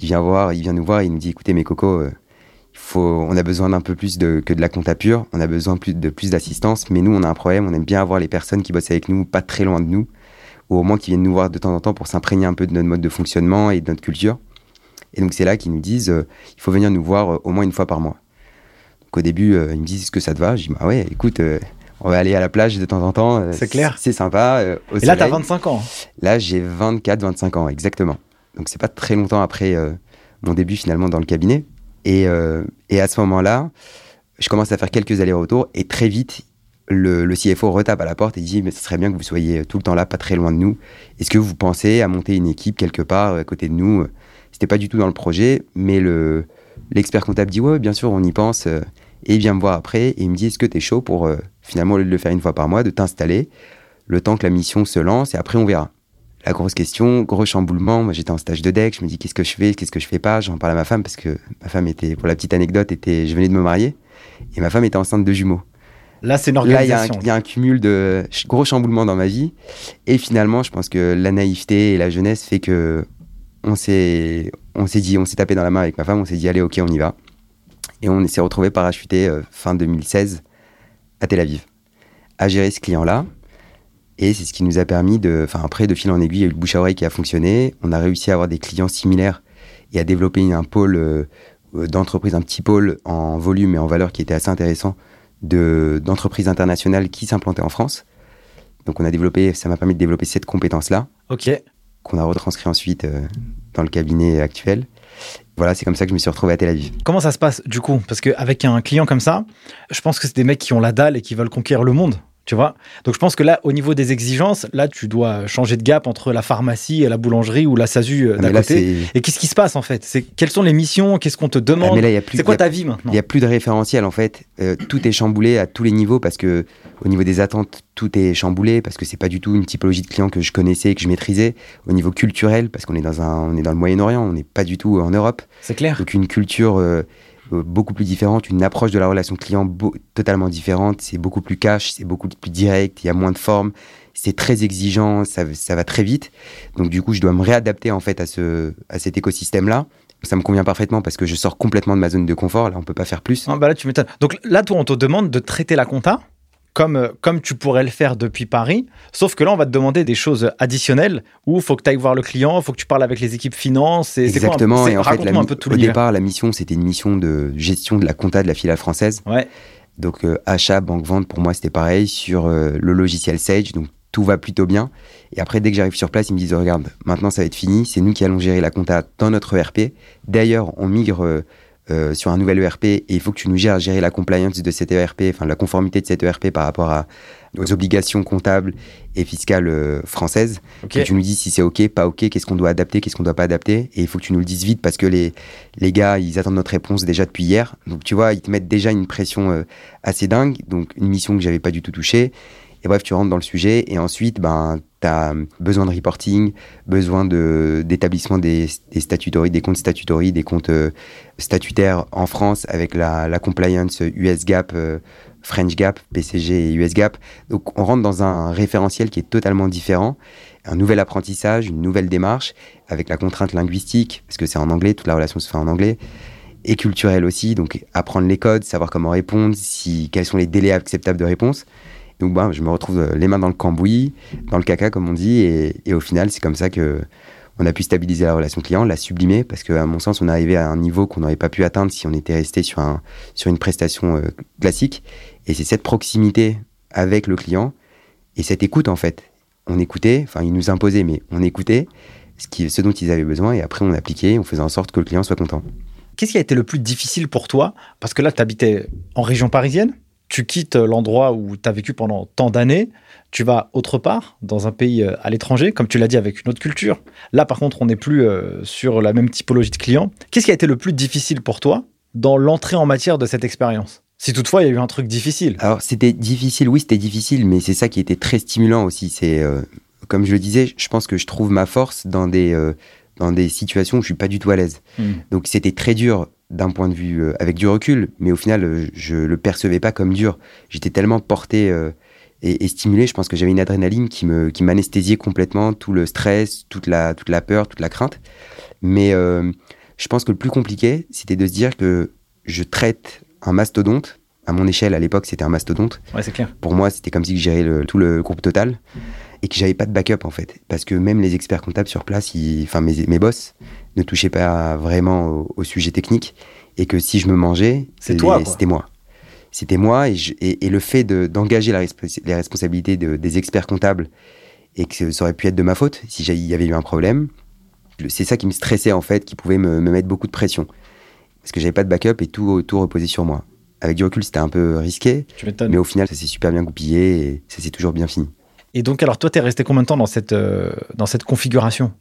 il vient voir, il vient nous voir, il nous dit écoutez mes cocos, faut, on a besoin d'un peu plus de, que de la compta pure, on a besoin plus, de plus d'assistance, mais nous on a un problème, on aime bien avoir les personnes qui bossent avec nous, pas très loin de nous, ou au moins qui viennent nous voir de temps en temps pour s'imprégner un peu de notre mode de fonctionnement et de notre culture. Et donc c'est là qu'ils nous disent il faut venir nous voir au moins une fois par mois. Donc au début, ils me disent est-ce que ça te va? Je dis bah ouais, écoute On va aller à la plage de temps en temps. euh, C'est clair. C'est sympa. euh, au Et là, t'as soleil. 25 ans. Là, j'ai 24, 25 ans, exactement. Donc, c'est pas très longtemps après euh, mon début finalement dans le cabinet. Et, euh, et à ce moment-là, je commence à faire quelques allers-retours et très vite, le, CFO retape à la porte et dit Mais ce serait bien que vous soyez tout le temps là, pas très loin de nous. Est-ce que vous pensez à monter une équipe quelque part euh, à côté de nous? C'était pas du tout dans le projet, mais le l'expert comptable dit Ouais, bien sûr, on y pense. euh, Et il vient me voir après et il me dit Est-ce que tu es chaud pour finalement, au lieu de le faire une fois par mois, de t'installer? Le temps que la mission se lance et après on verra la grosse question, gros chamboulement. Moi, j'étais en stage de deck. Je me dis, qu'est-ce que je fais, qu'est-ce que je fais pas? J'en parle à ma femme parce que ma femme était, pour la petite anecdote, était, je venais de me marier et ma femme était enceinte de jumeaux. Là, c'est une Là, il y, a un- organisation. il y a un cumul de gros chamboulements dans ma vie. Et finalement, je pense que la naïveté et la jeunesse fait que on s'est, on s'est dit, on s'est tapé dans la main avec ma femme. On s'est dit, allez, ok, on y va. Et on s'est retrouvé parachuté euh, fin 2016 à Tel Aviv à gérer ce client-là. Et c'est ce qui nous a permis de, enfin après, de fil en aiguille, il y a eu le bouche à oreille qui a fonctionné. On a réussi à avoir des clients similaires et à développer un pôle euh, euh, d'entreprise, un petit pôle en volume et en valeur qui était assez intéressant de d'entreprises internationales qui s'implantaient en France. Donc on a développé, ça m'a permis de développer cette compétence-là Ok. qu'on a retranscrit ensuite euh, dans le cabinet actuel. Voilà, c'est comme ça que je me suis retrouvé à Tel Aviv. Comment ça se passe du coup? Parce qu'avec un client comme ça, je pense que c'est des mecs qui ont la dalle et qui veulent conquérir le monde. Tu vois? Donc je pense que là, au niveau des exigences, là, tu dois changer de gap entre la pharmacie et la boulangerie ou la SASU euh, Ah, d'à côté. Et qu'est-ce qui se passe en fait? C'est Quelles sont les missions? Qu'est-ce qu'on te Ah, demande mais là, il y a plus- C'est quoi il y a- ta vie maintenant? Il n'y a plus de référentiel en fait. Euh, tout est chamboulé à tous les niveaux parce que au niveau des attentes, tout est chamboulé parce que c'est pas du tout une typologie de client que je connaissais et que je maîtrisais. Au niveau culturel, parce qu'on est dans un, on est dans le Moyen-Orient, on n'est pas du tout en Europe. C'est clair. Donc une culture euh, beaucoup plus différente, une approche de la relation client totalement différente. C'est beaucoup plus cash, c'est beaucoup plus direct, il y a moins de forme, c'est très exigeant, ça, ça va très vite. Donc du coup, je dois me réadapter en fait à, ce, à cet écosystème-là. Ça me convient parfaitement parce que je sors complètement de ma zone de confort. Là, on peut pas faire plus. Ah, bah là, tu m'étonnes. Donc là, toi, on te demande de traiter la compta? Comme, euh, comme tu pourrais le faire depuis Paris. Sauf que là, on va te demander des choses additionnelles où il faut que tu ailles voir le client, il faut que tu parles avec les équipes finance. et c'est quoi un peu- Exactement. c'est- Et en fait, la un peu tout au départ, la mission, c'était une mission de gestion de la compta de la filiale française. Ouais. Donc euh, achat, banque, vente, pour moi, c'était pareil sur euh, le logiciel Sage. Donc tout va plutôt bien. Et après, dès que j'arrive sur place, ils me disent regarde, maintenant ça va être fini. C'est nous qui allons gérer la compta dans notre ERP. D'ailleurs, on migre euh, euh, sur un nouvel ERP et il faut que tu nous gères à gérer la compliance de cet ERP, enfin la conformité de cet ERP par rapport à, aux obligations comptables et fiscales euh, françaises. Que tu nous dis si c'est OK, pas OK, qu'est-ce qu'on doit adapter, qu'est-ce qu'on doit pas adapter. Et il faut que tu nous le dises vite parce que les, les gars, ils attendent notre réponse déjà depuis hier. Donc tu vois, ils te mettent déjà une pression euh, assez dingue. Donc une mission que j'avais pas du tout touchée. Et bref, tu rentres dans le sujet et ensuite, ben, tu as besoin de reporting, besoin d'établissement des, des statutories, des comptes statutories, des comptes euh, statutaires en France avec la, la compliance US GAAP, euh, French GAAP, PCG et US GAAP. Donc on rentre dans un référentiel qui est totalement différent, un nouvel apprentissage, une nouvelle démarche avec la contrainte linguistique, parce que c'est en anglais, toute la relation se fait en anglais, et culturelle aussi, donc apprendre les codes, savoir comment répondre, si, quels sont les délais acceptables de réponse. Donc ben, je me retrouve euh, les mains dans le cambouis, dans le caca comme on dit, et, et au final c'est comme ça que on a pu stabiliser la relation client, la sublimer, parce qu'à mon sens on est arrivé à un niveau qu'on n'aurait pas pu atteindre si on était resté sur, un, sur une prestation euh, classique. Et c'est cette proximité avec le client et cette écoute en fait. On écoutait, enfin ils nous imposaient, mais on écoutait ce, qui, ce dont ils avaient besoin et après on appliquait, on faisait en sorte que le client soit content. Qu'est-ce qui a été le plus difficile pour toi? Parce que là, tu habitais en région parisienne, tu quittes l'endroit où tu as vécu pendant tant d'années, tu vas autre part, dans un pays euh, à l'étranger, comme tu l'as dit, avec une autre culture. Là, par contre, on n'est plus euh, sur la même typologie de client. Qu'est-ce qui a été le plus difficile pour toi dans l'entrée en matière de cette expérience? Si toutefois, il y a eu un truc difficile. Alors c'était difficile, oui c'était difficile, mais c'est ça qui était très stimulant aussi. C'est euh, comme je le disais, je pense que je trouve ma force dans des euh, dans des situations où je suis pas du tout à l'aise. Hmm. Donc c'était très dur d'un point de vue euh, avec du recul, mais au final euh, je le percevais pas comme dur. J'étais tellement porté euh, et, et stimulé, je pense que j'avais une adrénaline qui me qui m'anesthésiait complètement tout le stress, toute la toute la peur, toute la crainte. Mais euh, je pense que le plus compliqué, c'était de se dire que je traite un mastodonte. À mon échelle, à l'époque, c'était un mastodonte Ouais, c'est clair. pour moi, c'était comme si je gérais le- tout le groupe total et que j'avais pas de backup en fait. Parce que même les experts comptables sur place, ils- enfin mes, mes boss, ne touchaient pas vraiment au, au sujet technique et que si je me mangeais, c'était moi. c'était moi et, le fait d'engager les responsabilités des experts comptables et que ça aurait pu être de ma faute si il y avait eu un problème. C'est ça qui me stressait en fait, qui pouvait me, mettre beaucoup de pression. Parce que j'avais pas de backup et tout, tout reposait sur moi. Avec du recul, c'était un peu risqué. Mais au final, ça s'est super bien goupillé et ça s'est toujours bien fini. Et donc, alors, toi, tu es resté combien de temps dans cette, euh, dans cette configuration?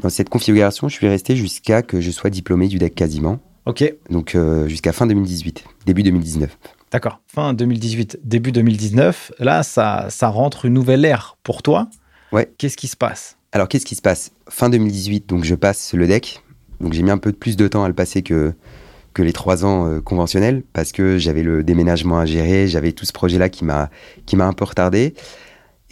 Dans cette configuration, je suis resté jusqu'à que je sois diplômé du DEC quasiment. Ok. Donc, euh, jusqu'à fin 2018, début 2019. D'accord. Fin 2018, début 2019. Là, ça, ça rentre une nouvelle ère pour toi. Ouais. Qu'est-ce qui se passe? Alors, qu'est-ce qui se passe? Fin 2018, donc je passe le DEC. Donc, j'ai mis un peu plus de temps à le passer que, que les trois ans euh, conventionnels parce que j'avais le déménagement à gérer, j'avais tout ce projet-là qui m'a qui m'a un peu retardé.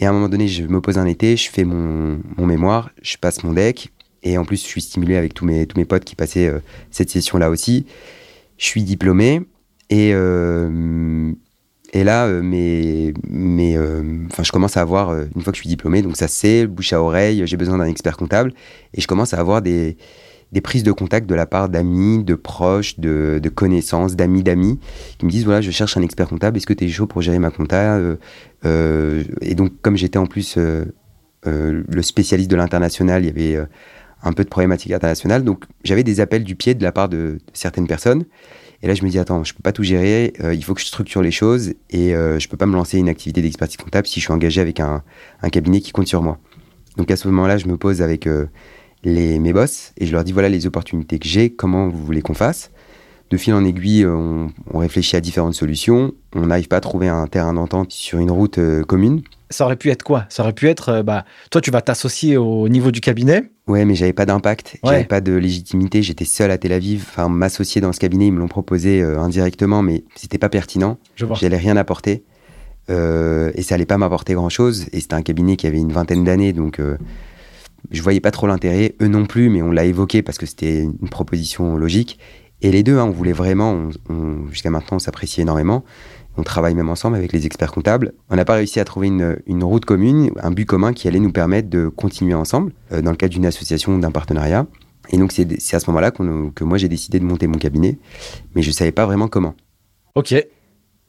Et à un moment donné, je me pose un été, je fais mon, mémoire, je passe mon deck. Et en plus, je suis stimulé avec tous mes tous mes potes qui passaient euh, cette session-là aussi. Je suis diplômé. Et euh, et là, mais, mais enfin, je commence à avoir, une fois que je suis diplômé, donc ça c'est, bouche à oreille, j'ai besoin d'un expert comptable, et je commence à avoir des, des prises de contact de la part d'amis, de proches, de, connaissances, d'amis d'amis, qui me disent voilà, je cherche un expert comptable, est-ce que tu es chaud pour gérer ma compta? Euh, euh, Et donc, comme j'étais en plus euh, le spécialiste de l'international, il y avait un peu de problématiques internationales, donc j'avais des appels du pied de la part de, certaines personnes. Et là, je me dis, attends, je peux pas tout gérer, il faut que je structure les choses et je peux pas me lancer une activité d'expertise comptable si je suis engagé avec un, cabinet qui compte sur moi. Donc à ce moment-là, je me pose avec mes boss et je leur dis voilà les opportunités que j'ai, comment vous voulez qu'on fasse. De fil en aiguille, on, réfléchit à différentes solutions. On n'arrive pas à trouver un terrain d'entente sur une route euh, commune. Ça aurait pu être quoi? Ça aurait pu être, euh, bah, toi, tu vas t'associer au niveau du cabinet. Ouais, mais j'avais pas d'impact, j'avais pas de légitimité. J'étais seul à Tel Aviv. Enfin, m'associer dans ce cabinet, ils me l'ont proposé euh, indirectement, mais c'était pas pertinent. J'allais rien apporter. et ça allait pas m'apporter grand chose. Et c'était un cabinet qui avait une vingtaine d'années, donc je voyais pas trop l'intérêt, eux non plus, mais on l'a évoqué parce que c'était une proposition logique. Et les deux, hein, on voulait vraiment, jusqu'à maintenant, on s'apprécie énormément. On travaille même ensemble avec les experts comptables. On n'a pas réussi à trouver une, route commune, un but commun qui allait nous permettre de continuer ensemble euh, dans le cadre d'une association, d'un partenariat. Et donc, c'est à ce moment-là que moi, j'ai décidé de monter mon cabinet, mais je ne savais pas vraiment comment. Ok.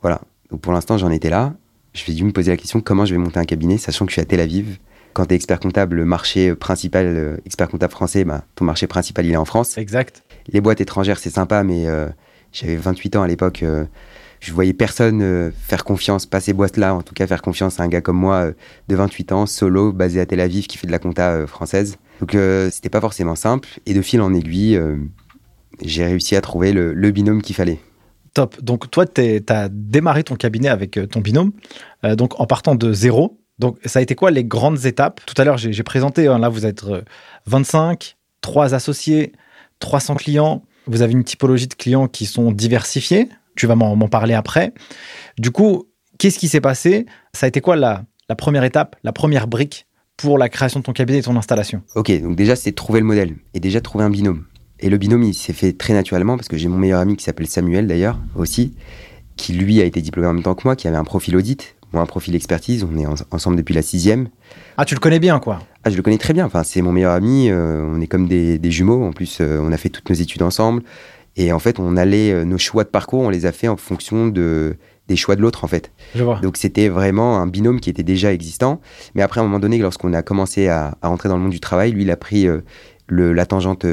Voilà. Donc, pour l'instant, j'en étais là. Je vais dû me poser la question comment je vais monter un cabinet, sachant que je suis à Tel Aviv, quand tu es expert comptable, le marché principal, euh, expert comptable français, bah, ton marché principal, il est en France. Exact. Les boîtes étrangères, c'est sympa, mais euh, j'avais 28 ans à l'époque. Euh, je voyais personne faire confiance, pas ces boîtes-là, en tout cas faire confiance à un gars comme moi de 28 ans, solo, basé à Tel Aviv, qui fait de la compta française. Donc c'était pas forcément simple. Et de fil en aiguille, j'ai réussi à trouver le, binôme qu'il fallait. Top. Donc toi, tu as démarré ton cabinet avec ton binôme, donc en partant de zéro. Donc, ça a été quoi les grandes étapes? Tout à l'heure, j'ai présenté, hein, là, vous êtes 25, euh, 3 associés, 300 clients. Vous avez une typologie de clients qui sont diversifiés. Tu vas m'en parler après. Du coup, qu'est-ce qui s'est passé? Ça a été quoi la, la première étape, la première brique pour la création de ton cabinet et ton installation? Ok, donc déjà, c'est trouver le modèle et déjà trouver un binôme. Et le binôme, il s'est fait très naturellement parce que j'ai mon meilleur ami qui s'appelle Samuel d'ailleurs aussi, qui lui a été diplômé en même temps que moi, qui avait un profil audit un profil expertise. On est ensemble depuis la sixième. Ah, tu le connais bien, quoi Ah, je le connais très bien. Enfin, c'est mon meilleur ami. Euh, on est comme des, jumeaux. En plus, euh, on a fait toutes nos études ensemble. Et en fait, on allait, euh, nos choix de parcours, on les a fait en fonction de, des choix de l'autre, en fait. Je vois. Donc, c'était vraiment un binôme qui était déjà existant. Mais après, à un moment donné, lorsqu'on a commencé à, à, rentrer dans le monde du travail, lui, il a pris le, la tangente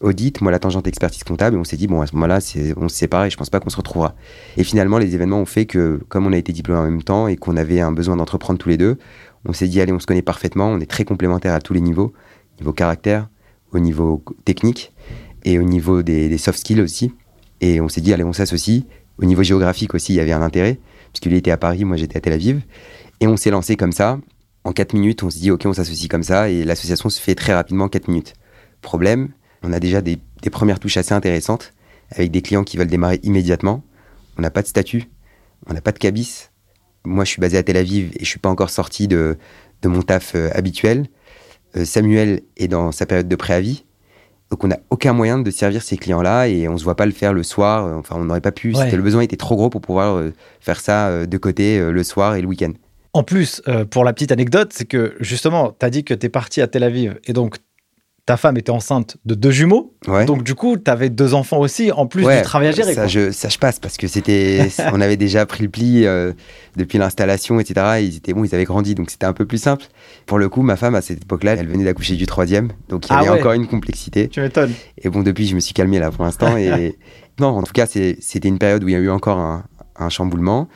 audit, moi la tangente expertise comptable, et on s'est dit, bon, à ce moment-là, on se sépare et je pense pas qu'on se retrouvera. Et finalement, les événements ont fait que, comme on a été diplômés en même temps et qu'on avait un besoin d'entreprendre tous les deux, on s'est dit, allez, on se connaît parfaitement, on est très complémentaires à tous les niveaux, niveau caractère, au niveau technique et au niveau des, soft skills aussi. Et on s'est dit, allez, on s'associe. Au niveau géographique aussi, il y avait un intérêt, puisqu'il était à Paris, moi j'étais à Tel Aviv. Et on s'est lancé comme ça. En 4 minutes, on se dit, OK, on s'associe comme ça, et l'association se fait très rapidement en 4 minutes. Problème, on a déjà des, premières touches assez intéressantes avec des clients qui veulent démarrer immédiatement. On n'a pas de statut, on n'a pas de cabis. Moi, je suis basé à Tel Aviv et je suis pas encore sorti de, mon taf euh, habituel. Euh, Samuel est dans sa période de préavis. Donc on n'a aucun moyen de servir ces clients-là et on se voit pas le faire le soir. Enfin, on n'aurait pas pu. Le besoin était trop gros pour pouvoir euh, faire ça de côté le soir et le week-end. En plus, pour la petite anecdote, c'est que justement, tu as dit que tu es parti à Tel Aviv et donc ta femme était enceinte de deux jumeaux. Ouais. Donc, du coup, tu avais deux enfants aussi, en plus Ouais, du travail à gérer. Ça quoi. je, ça, je passe parce que c'était, on avait déjà pris le pli euh, depuis l'installation, etc. Et ils étaient bons, ils avaient grandi, donc c'était un peu plus simple. Pour le coup, ma femme à cette époque-là, elle venait d'accoucher du troisième, donc il y Ah avait ouais. encore une complexité. Tu m'étonnes. Et bon, depuis, je me suis calmé là pour l'instant. Et non, en tout cas, c'était une période où il y a eu encore un, un chamboulement.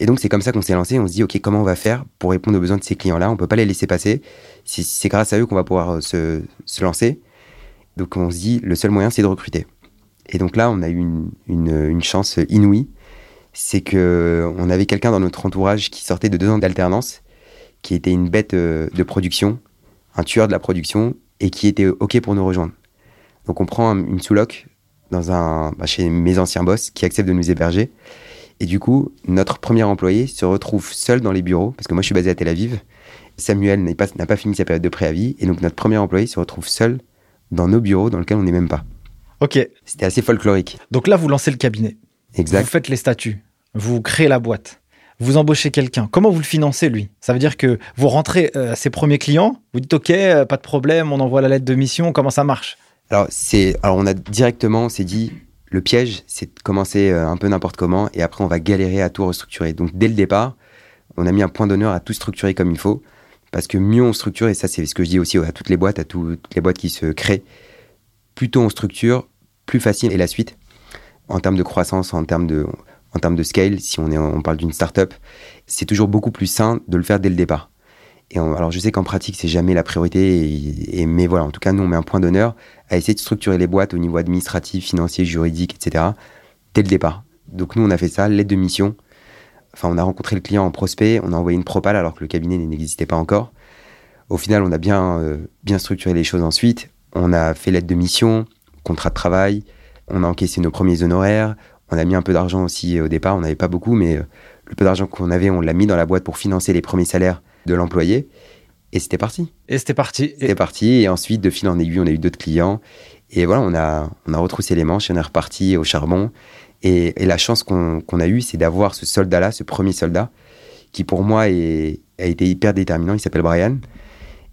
Et donc, c'est comme ça qu'on s'est lancé. On se dit, OK, comment on va faire pour répondre aux besoins de ces clients-là? On peut pas les laisser passer. C'est- grâce à eux qu'on va pouvoir euh, se, se lancer. Donc, on se dit, le seul moyen, c'est de recruter. Et donc là, on a eu une, une- chance inouïe. C'est que on avait quelqu'un dans notre entourage qui sortait de deux ans d'alternance, qui était une bête euh, de production, un tueur de la production, et qui était OK pour nous rejoindre. Donc on prend un- une sous-loc dans un, bah, chez mes anciens boss qui acceptent de nous héberger. Et du coup, notre premier employé se retrouve seul dans les bureaux, parce que moi je suis basé à Tel Aviv. Samuel pas- n'a pas, fini sa période de préavis, et donc notre premier employé se retrouve seul dans nos bureaux dans lesquels on n'est même pas. Ok. C'était assez folklorique. Donc là, vous lancez le cabinet. Exact. Vous faites les statuts. Vous créez la boîte. Vous embauchez quelqu'un. Comment vous le financez, lui? Ça veut dire que vous rentrez euh, à ses premiers clients, vous dites OK, euh, pas de problème, on envoie la lettre de mission, comment ça marche? Alors, c'est, alors on a directement, on s'est dit, le piège, c'est de commencer euh, un peu n'importe comment, et après on va galérer à tout restructurer. Donc dès le départ, on a mis un point d'honneur à tout structurer comme il faut, parce que mieux on structure, et ça c'est ce que je dis aussi à toutes les boîtes, à tout- toutes les boîtes qui se créent, plus tôt on structure, plus facile est la suite, en termes de croissance, en termes de, scale, si on, on parle d'une start-up, c'est toujours beaucoup plus sain de le faire dès le départ. Alors je sais qu'en pratique, c'est jamais la priorité, mais voilà, en tout cas, nous, on met un point d'honneur à essayer de structurer les boîtes au niveau administratif, financier, juridique, etc., dès le départ. Donc nous, on a fait ça, l'aide de mission. Enfin, on a rencontré le client en prospect, on a envoyé une propale alors que le cabinet n'existait pas encore. Au final, on a bien, euh, bien structuré les choses ensuite. On a fait l'aide de mission, contrat de travail, on a encaissé nos premiers honoraires, on a mis un peu d'argent aussi euh, au départ, on n'avait pas beaucoup, mais euh, le peu d'argent qu'on avait, on l'a mis dans la boîte pour financer les premiers salaires de l'employé. Et c'était parti. Et c'était parti. Et- C'était parti. Et ensuite, de fil en aiguille, on a eu d'autres clients. Et voilà, on a, on a retroussé les manches et on est reparti au charbon. Et, et la chance qu'on a eue, c'est d'avoir ce soldat-là, ce premier soldat, qui pour moi est- a été hyper déterminant. Il s'appelle Brian.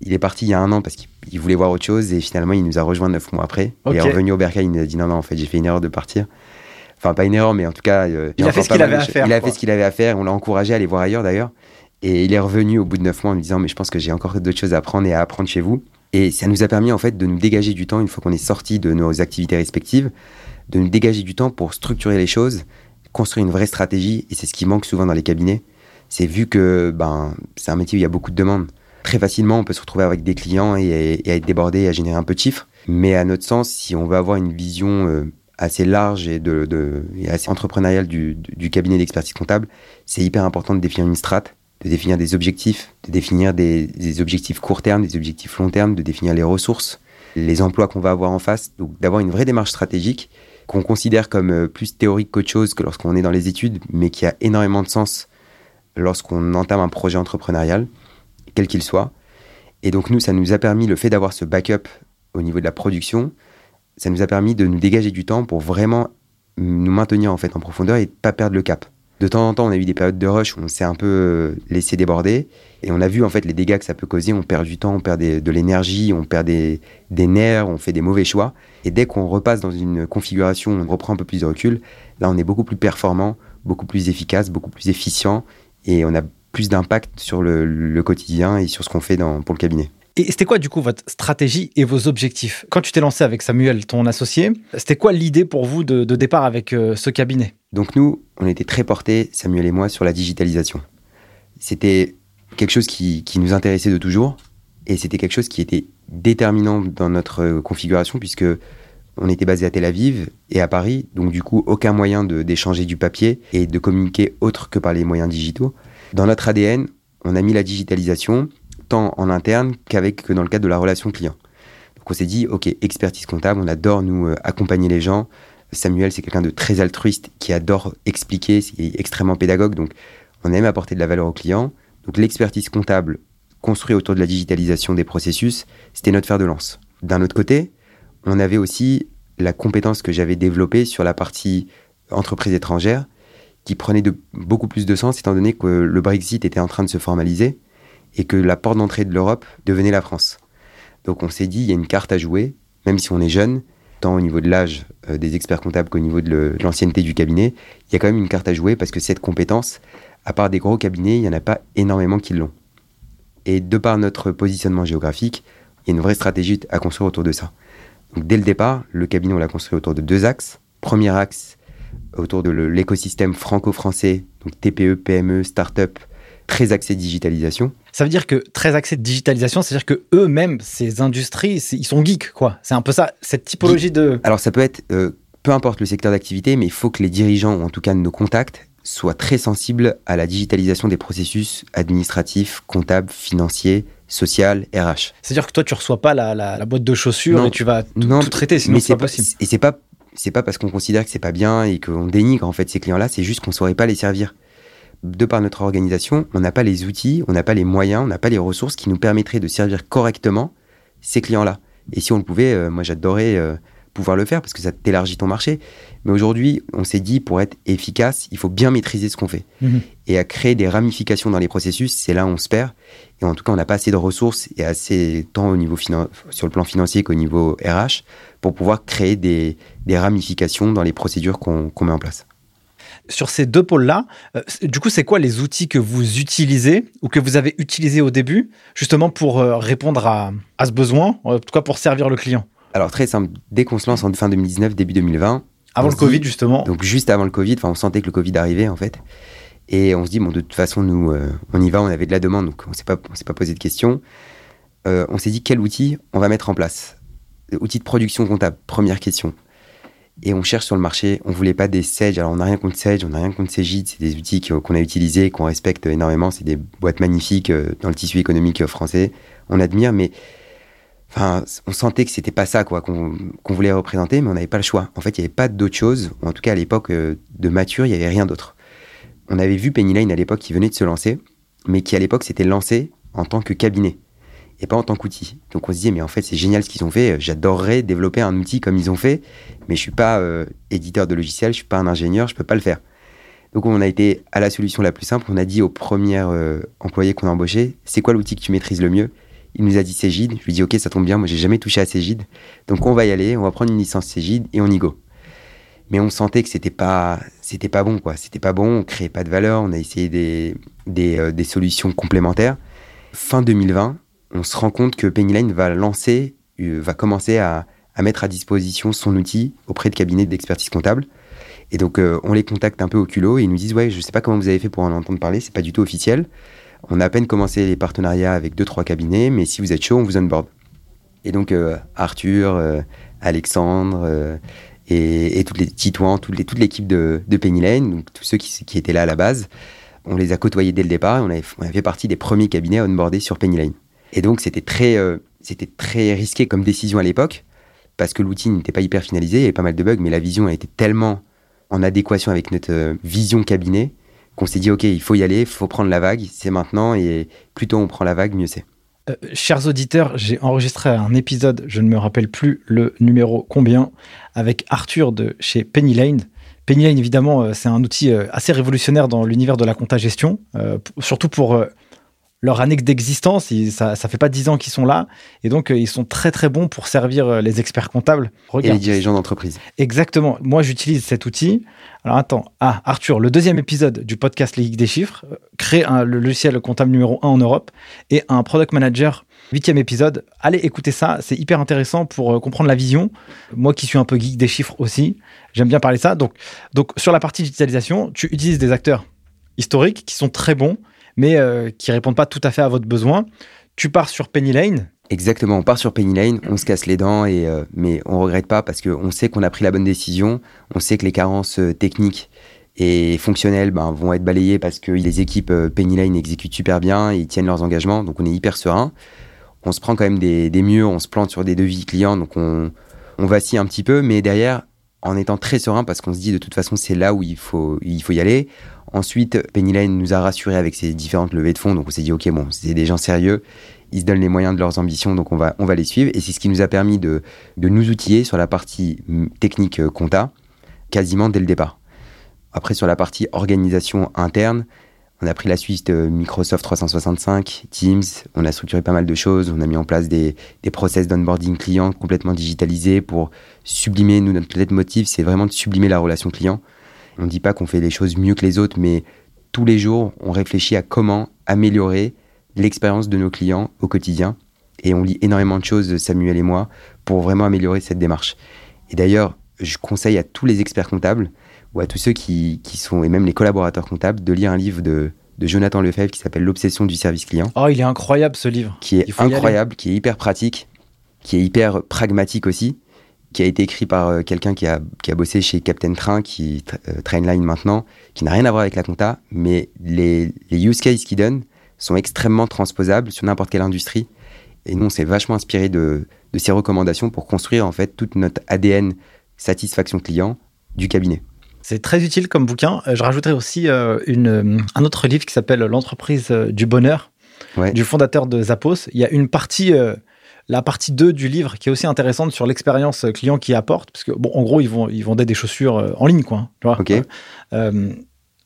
Il est parti il y a un an parce qu'il il voulait voir autre chose et finalement il nous a rejoint neuf mois après. Il est Ok. revenu au Bercail, il nous a dit non, non, en fait j'ai fait une erreur de partir. Enfin, pas une erreur, mais en tout cas. euh, Il a fait ce qu'il avait de à choses. faire, Il a quoi. fait ce qu'il avait à faire. On l'a encouragé à aller voir ailleurs d'ailleurs. Et il est revenu au bout de neuf mois en me disant Mais je pense que j'ai encore d'autres choses à apprendre et à apprendre chez vous. Et ça nous a permis en fait de nous dégager du temps une fois qu'on est sorti de nos activités respectives, de nous dégager du temps pour structurer les choses, construire une vraie stratégie. Et c'est ce qui manque souvent dans les cabinets. C'est vu que ben, c'est un métier où il y a beaucoup de demandes. Très facilement, on peut se retrouver avec des clients et, être débordé et à générer un peu de chiffres. Mais à notre sens, si on veut avoir une vision euh, assez large et, assez entrepreneuriale du- du cabinet d'expertise comptable, c'est hyper important de définir une strate, de définir des objectifs, de définir des, objectifs court terme, des objectifs long terme, de définir les ressources, les emplois qu'on va avoir en face, donc d'avoir une vraie démarche stratégique qu'on considère comme euh, plus théorique qu'autre chose que lorsqu'on est dans les études, mais qui a énormément de sens lorsqu'on entame un projet entrepreneurial, quel qu'il soit. Et donc nous, ça nous a permis, le fait d'avoir ce backup au niveau de la production, ça nous a permis de nous dégager du temps pour vraiment nous maintenir en fait en profondeur et pas perdre le cap. De temps en temps, on a eu des périodes de rush où on s'est un peu euh, laissé déborder et on a vu en fait les dégâts que ça peut causer. On perd du temps, on perd de l'énergie, on perd des, nerfs, on fait des mauvais choix. Et dès qu'on repasse dans une configuration, on reprend un peu plus de recul. Là, on est beaucoup plus performant, beaucoup plus efficace, beaucoup plus efficient et on a plus d'impact sur le, quotidien et sur ce qu'on fait pour le cabinet. Et c'était quoi, du coup, votre stratégie et vos objectifs Quand tu t'es lancé avec Samuel, ton associé, c'était quoi l'idée pour vous de, départ avec euh, ce cabinet? Donc nous, on était très portés, Samuel et moi, sur la digitalisation. C'était quelque chose qui, qui nous intéressait de toujours et c'était quelque chose qui était déterminant dans notre euh, configuration puisque on était basé à Tel Aviv et à Paris, donc du coup aucun moyen d'échanger du papier et de communiquer autre que par les moyens digitaux. Dans notre ADN, on a mis la digitalisation tant en interne qu'avec que dans le cadre de la relation client. Donc on s'est dit, ok, expertise comptable, on adore nous euh, accompagner les gens, Samuel, c'est quelqu'un de très altruiste qui adore expliquer, c'est extrêmement pédagogue, donc on aime apporter de la valeur aux clients. Donc l'expertise comptable construite autour de la digitalisation des processus, c'était notre fer de lance. D'un autre côté, on avait aussi la compétence que j'avais développée sur la partie entreprise étrangère, qui prenait beaucoup plus de sens étant donné que le Brexit était en train de se formaliser et que la porte d'entrée de l'Europe devenait la France. Donc on s'est dit, il y a une carte à jouer, même si on est jeune, tant au niveau de l'âge euh, des experts comptables qu'au niveau de l'ancienneté du cabinet, il y a quand même une carte à jouer parce que cette compétence, à part des gros cabinets, il n'y en a pas énormément qui l'ont. Et de par notre positionnement géographique, il y a une vraie stratégie à construire autour de ça. Donc dès le départ, le cabinet, on l'a construit autour de deux axes. Premier axe, autour de l'écosystème franco-français, donc TPE, PME, start-up, très axé digitalisation. Ça veut dire que très axé digitalisation, c'est-à-dire que eux-mêmes, ces industries, ils sont geeks, quoi. C'est un peu ça, cette typologie de. Alors ça peut être, euh, peu importe le secteur d'activité, mais il faut que les dirigeants, ou en tout cas nos contacts, soient très sensibles à la digitalisation des processus administratifs, comptables, financiers, social, RH. C'est-à-dire que toi, tu reçois pas la, boîte de chaussures et tu vas tout traiter, sinon c'est pas possible. Et c'est pas c'est pas parce qu'on considère que c'est pas bien et qu'on dénigre en fait ces clients-là, c'est juste qu'on saurait pas les servir de par notre organisation, on n'a pas les outils, on n'a pas les moyens, on n'a pas les ressources qui nous permettraient de servir correctement ces clients-là. Et si on le pouvait, euh, moi j'adorais euh, pouvoir le faire parce que ça t'élargit ton marché. Mais aujourd'hui, on s'est dit, pour être efficace, il faut bien maîtriser ce qu'on fait. Mhm. Et à créer des ramifications dans les processus, c'est là où on se perd. Et en tout cas, on n'a pas assez de ressources et assez tant au niveau sur le plan financier qu'au niveau RH pour pouvoir créer des, ramifications dans les procédures qu'on met en place sur ces deux pôles-là, euh, du coup, c'est quoi les outils que vous utilisez ou que vous avez utilisés au début, justement pour euh, répondre à, ce besoin, en tout cas pour servir le client? Alors, très simple, dès qu'on se lance en fin 2019, début 2020. Avant le Covid, justement. Donc, juste avant le Covid, on sentait que le Covid arrivait, en fait. Et on se dit, bon, de toute façon, nous, euh, on y va, on avait de la demande, donc on ne s'est pas, pas posé de questions. on s'est dit, quel outil on va mettre en place Outil de production comptable, première question et on cherche sur le marché. On voulait pas des Sage. Alors, on n'a rien contre Sage, on n'a rien contre Cegid. C'est des outils qu'on a utilisés, qu'on respecte énormément. C'est des boîtes magnifiques euh, dans le tissu économique euh, français. On admire, mais enfin, on sentait que c'était pas ça quoi qu'on voulait représenter, mais on n'avait pas le choix. En fait, il n'y avait pas d'autre chose, en tout cas à l'époque euh, de Mature, il n'y avait rien d'autre. On avait vu Penny Lane à l'époque qui venait de se lancer, mais qui à l'époque s'était lancé en tant que cabinet et pas en tant qu'outil. Donc on se disait, mais en fait, c'est génial ce qu'ils ont fait. J'adorerais développer un outil comme ils ont fait, mais je suis pas euh, éditeur de logiciel, je suis pas un ingénieur, je peux pas le faire. Donc on a été à la solution la plus simple. On a dit au premier euh, employé qu'on a embauché, c'est quoi l'outil que tu maîtrises le mieux? Il nous a dit Cégide. Je lui dit, ok, ça tombe bien, moi j'ai jamais touché à Cégide. Donc on va y aller, on va prendre une licence Cégide et on y go. Mais on sentait que c'était pas, c'était pas bon, quoi. C'était pas bon, on créait pas de valeur, on a essayé des, des, euh, des solutions complémentaires. Fin 2020, on se rend compte que Pennyline va lancer, euh, va commencer à, mettre à disposition son outil auprès de cabinets d'expertise comptable. Et donc, euh, on les contacte un peu au culot et ils nous disent Ouais, je ne sais pas comment vous avez fait pour en entendre parler, c'est pas du tout officiel. On a à peine commencé les partenariats avec deux, trois cabinets, mais si vous êtes chaud, on vous onboard. Et donc, euh, Arthur, Alexandre et, toutes les Titouans, toute l'équipe de, de Penny Lane, donc tous ceux qui, étaient là à la base, on les a côtoyés dès le départ et on, avait, on a fait partie des premiers cabinets à onboarder sur Penny Lane. Et donc, c'était très, euh, c'était très risqué comme décision à l'époque, parce que l'outil n'était pas hyper finalisé, il y avait pas mal de bugs, mais la vision été tellement en adéquation avec notre euh, vision cabinet qu'on s'est dit, OK, il faut y aller, il faut prendre la vague, c'est maintenant, et plus tôt on prend la vague, mieux c'est. Euh, chers auditeurs, j'ai enregistré un épisode, je ne me rappelle plus le numéro combien, avec Arthur de chez Penny Lane. Penny Lane, évidemment, c'est un outil assez révolutionnaire dans l'univers de la compta gestion, surtout pour leur annexe d'existence, ça, ça fait pas dix ans qu'ils sont là, et donc euh, ils sont très très bons pour servir euh, les experts comptables. et les dirigeants d'entreprise. Exactement. Moi, j'utilise cet outil. Alors attends, ah Arthur, le deuxième épisode du podcast Les Geeks des chiffres, euh, crée un, le logiciel comptable numéro 1 en Europe et un product manager huitième épisode. Allez écouter ça, c'est hyper intéressant pour comprendre la vision. Moi qui suis un peu geek des chiffres aussi, j'aime bien parler ça. Donc, donc sur la partie digitalisation, tu utilises des acteurs historiques qui sont très bons mais euh, qui répondent pas tout à fait à votre besoin. Tu pars sur Penny Lane. Exactement, on part sur Penny Lane, on se casse les dents, et, euh, mais on regrette pas parce qu'on sait qu'on a pris la bonne décision, on sait que les carences euh, techniques et fonctionnelles ben, vont être balayées parce que les équipes Penny Lane exécutent super bien, ils tiennent leurs engagements, donc on est hyper serein. On se prend quand même des, des murs, on se plante sur des devis clients, donc on, on vacille un petit peu, mais derrière, en étant très serein parce qu'on se dit de toute façon c'est là où il faut, il faut y aller. Ensuite, Penny Lane nous a rassuré avec ses différentes levées de fonds, donc on s'est dit ok bon, c'est des gens sérieux, ils se donnent les moyens de leurs ambitions, donc on va, on va les suivre. Et c'est ce qui nous a permis de, de nous outiller sur la partie mm, technique euh, compta quasiment dès le départ. Après sur la partie organisation interne, On a pris la suite Microsoft 365, Teams, on a structuré pas mal de choses, on a mis en place des, des process d'onboarding client complètement digitalisés pour sublimer, nous, notre motif, c'est vraiment de sublimer la relation client. On ne dit pas qu'on fait les choses mieux que les autres, mais tous les jours, on réfléchit à comment améliorer l'expérience de nos clients au quotidien. Et on lit énormément de choses, Samuel et moi, pour vraiment améliorer cette démarche. Et d'ailleurs, je conseille à tous les experts comptables ou à tous ceux qui, sont, et même les collaborateurs comptables, de lire un livre de, Jonathan Lefebvre qui s'appelle L'obsession du service client. Oh, il est incroyable ce livre. Qui est incroyable, qui est hyper pratique, qui est hyper pragmatique aussi, qui a été écrit par euh, quelqu'un qui a, bossé chez Captain Train, qui euh, Trainline maintenant, qui n'a rien à voir avec la compta, mais les, use cases qu'il donne sont extrêmement transposables sur n'importe quelle industrie. Et nous, on s'est vachement inspiré de, de ces recommandations pour construire en fait toute notre ADN satisfaction client du cabinet. C'est très utile comme bouquin. Euh, je rajouterai aussi euh, une, un autre livre qui s'appelle L'entreprise du bonheur du fondateur de Zappos. Il y a une partie, la partie 2 du livre qui est aussi intéressante sur l'expérience client qu'il apporte. Parce que, bon, en gros, ils, vont, ils vendaient des chaussures en ligne, quoi. Tu vois,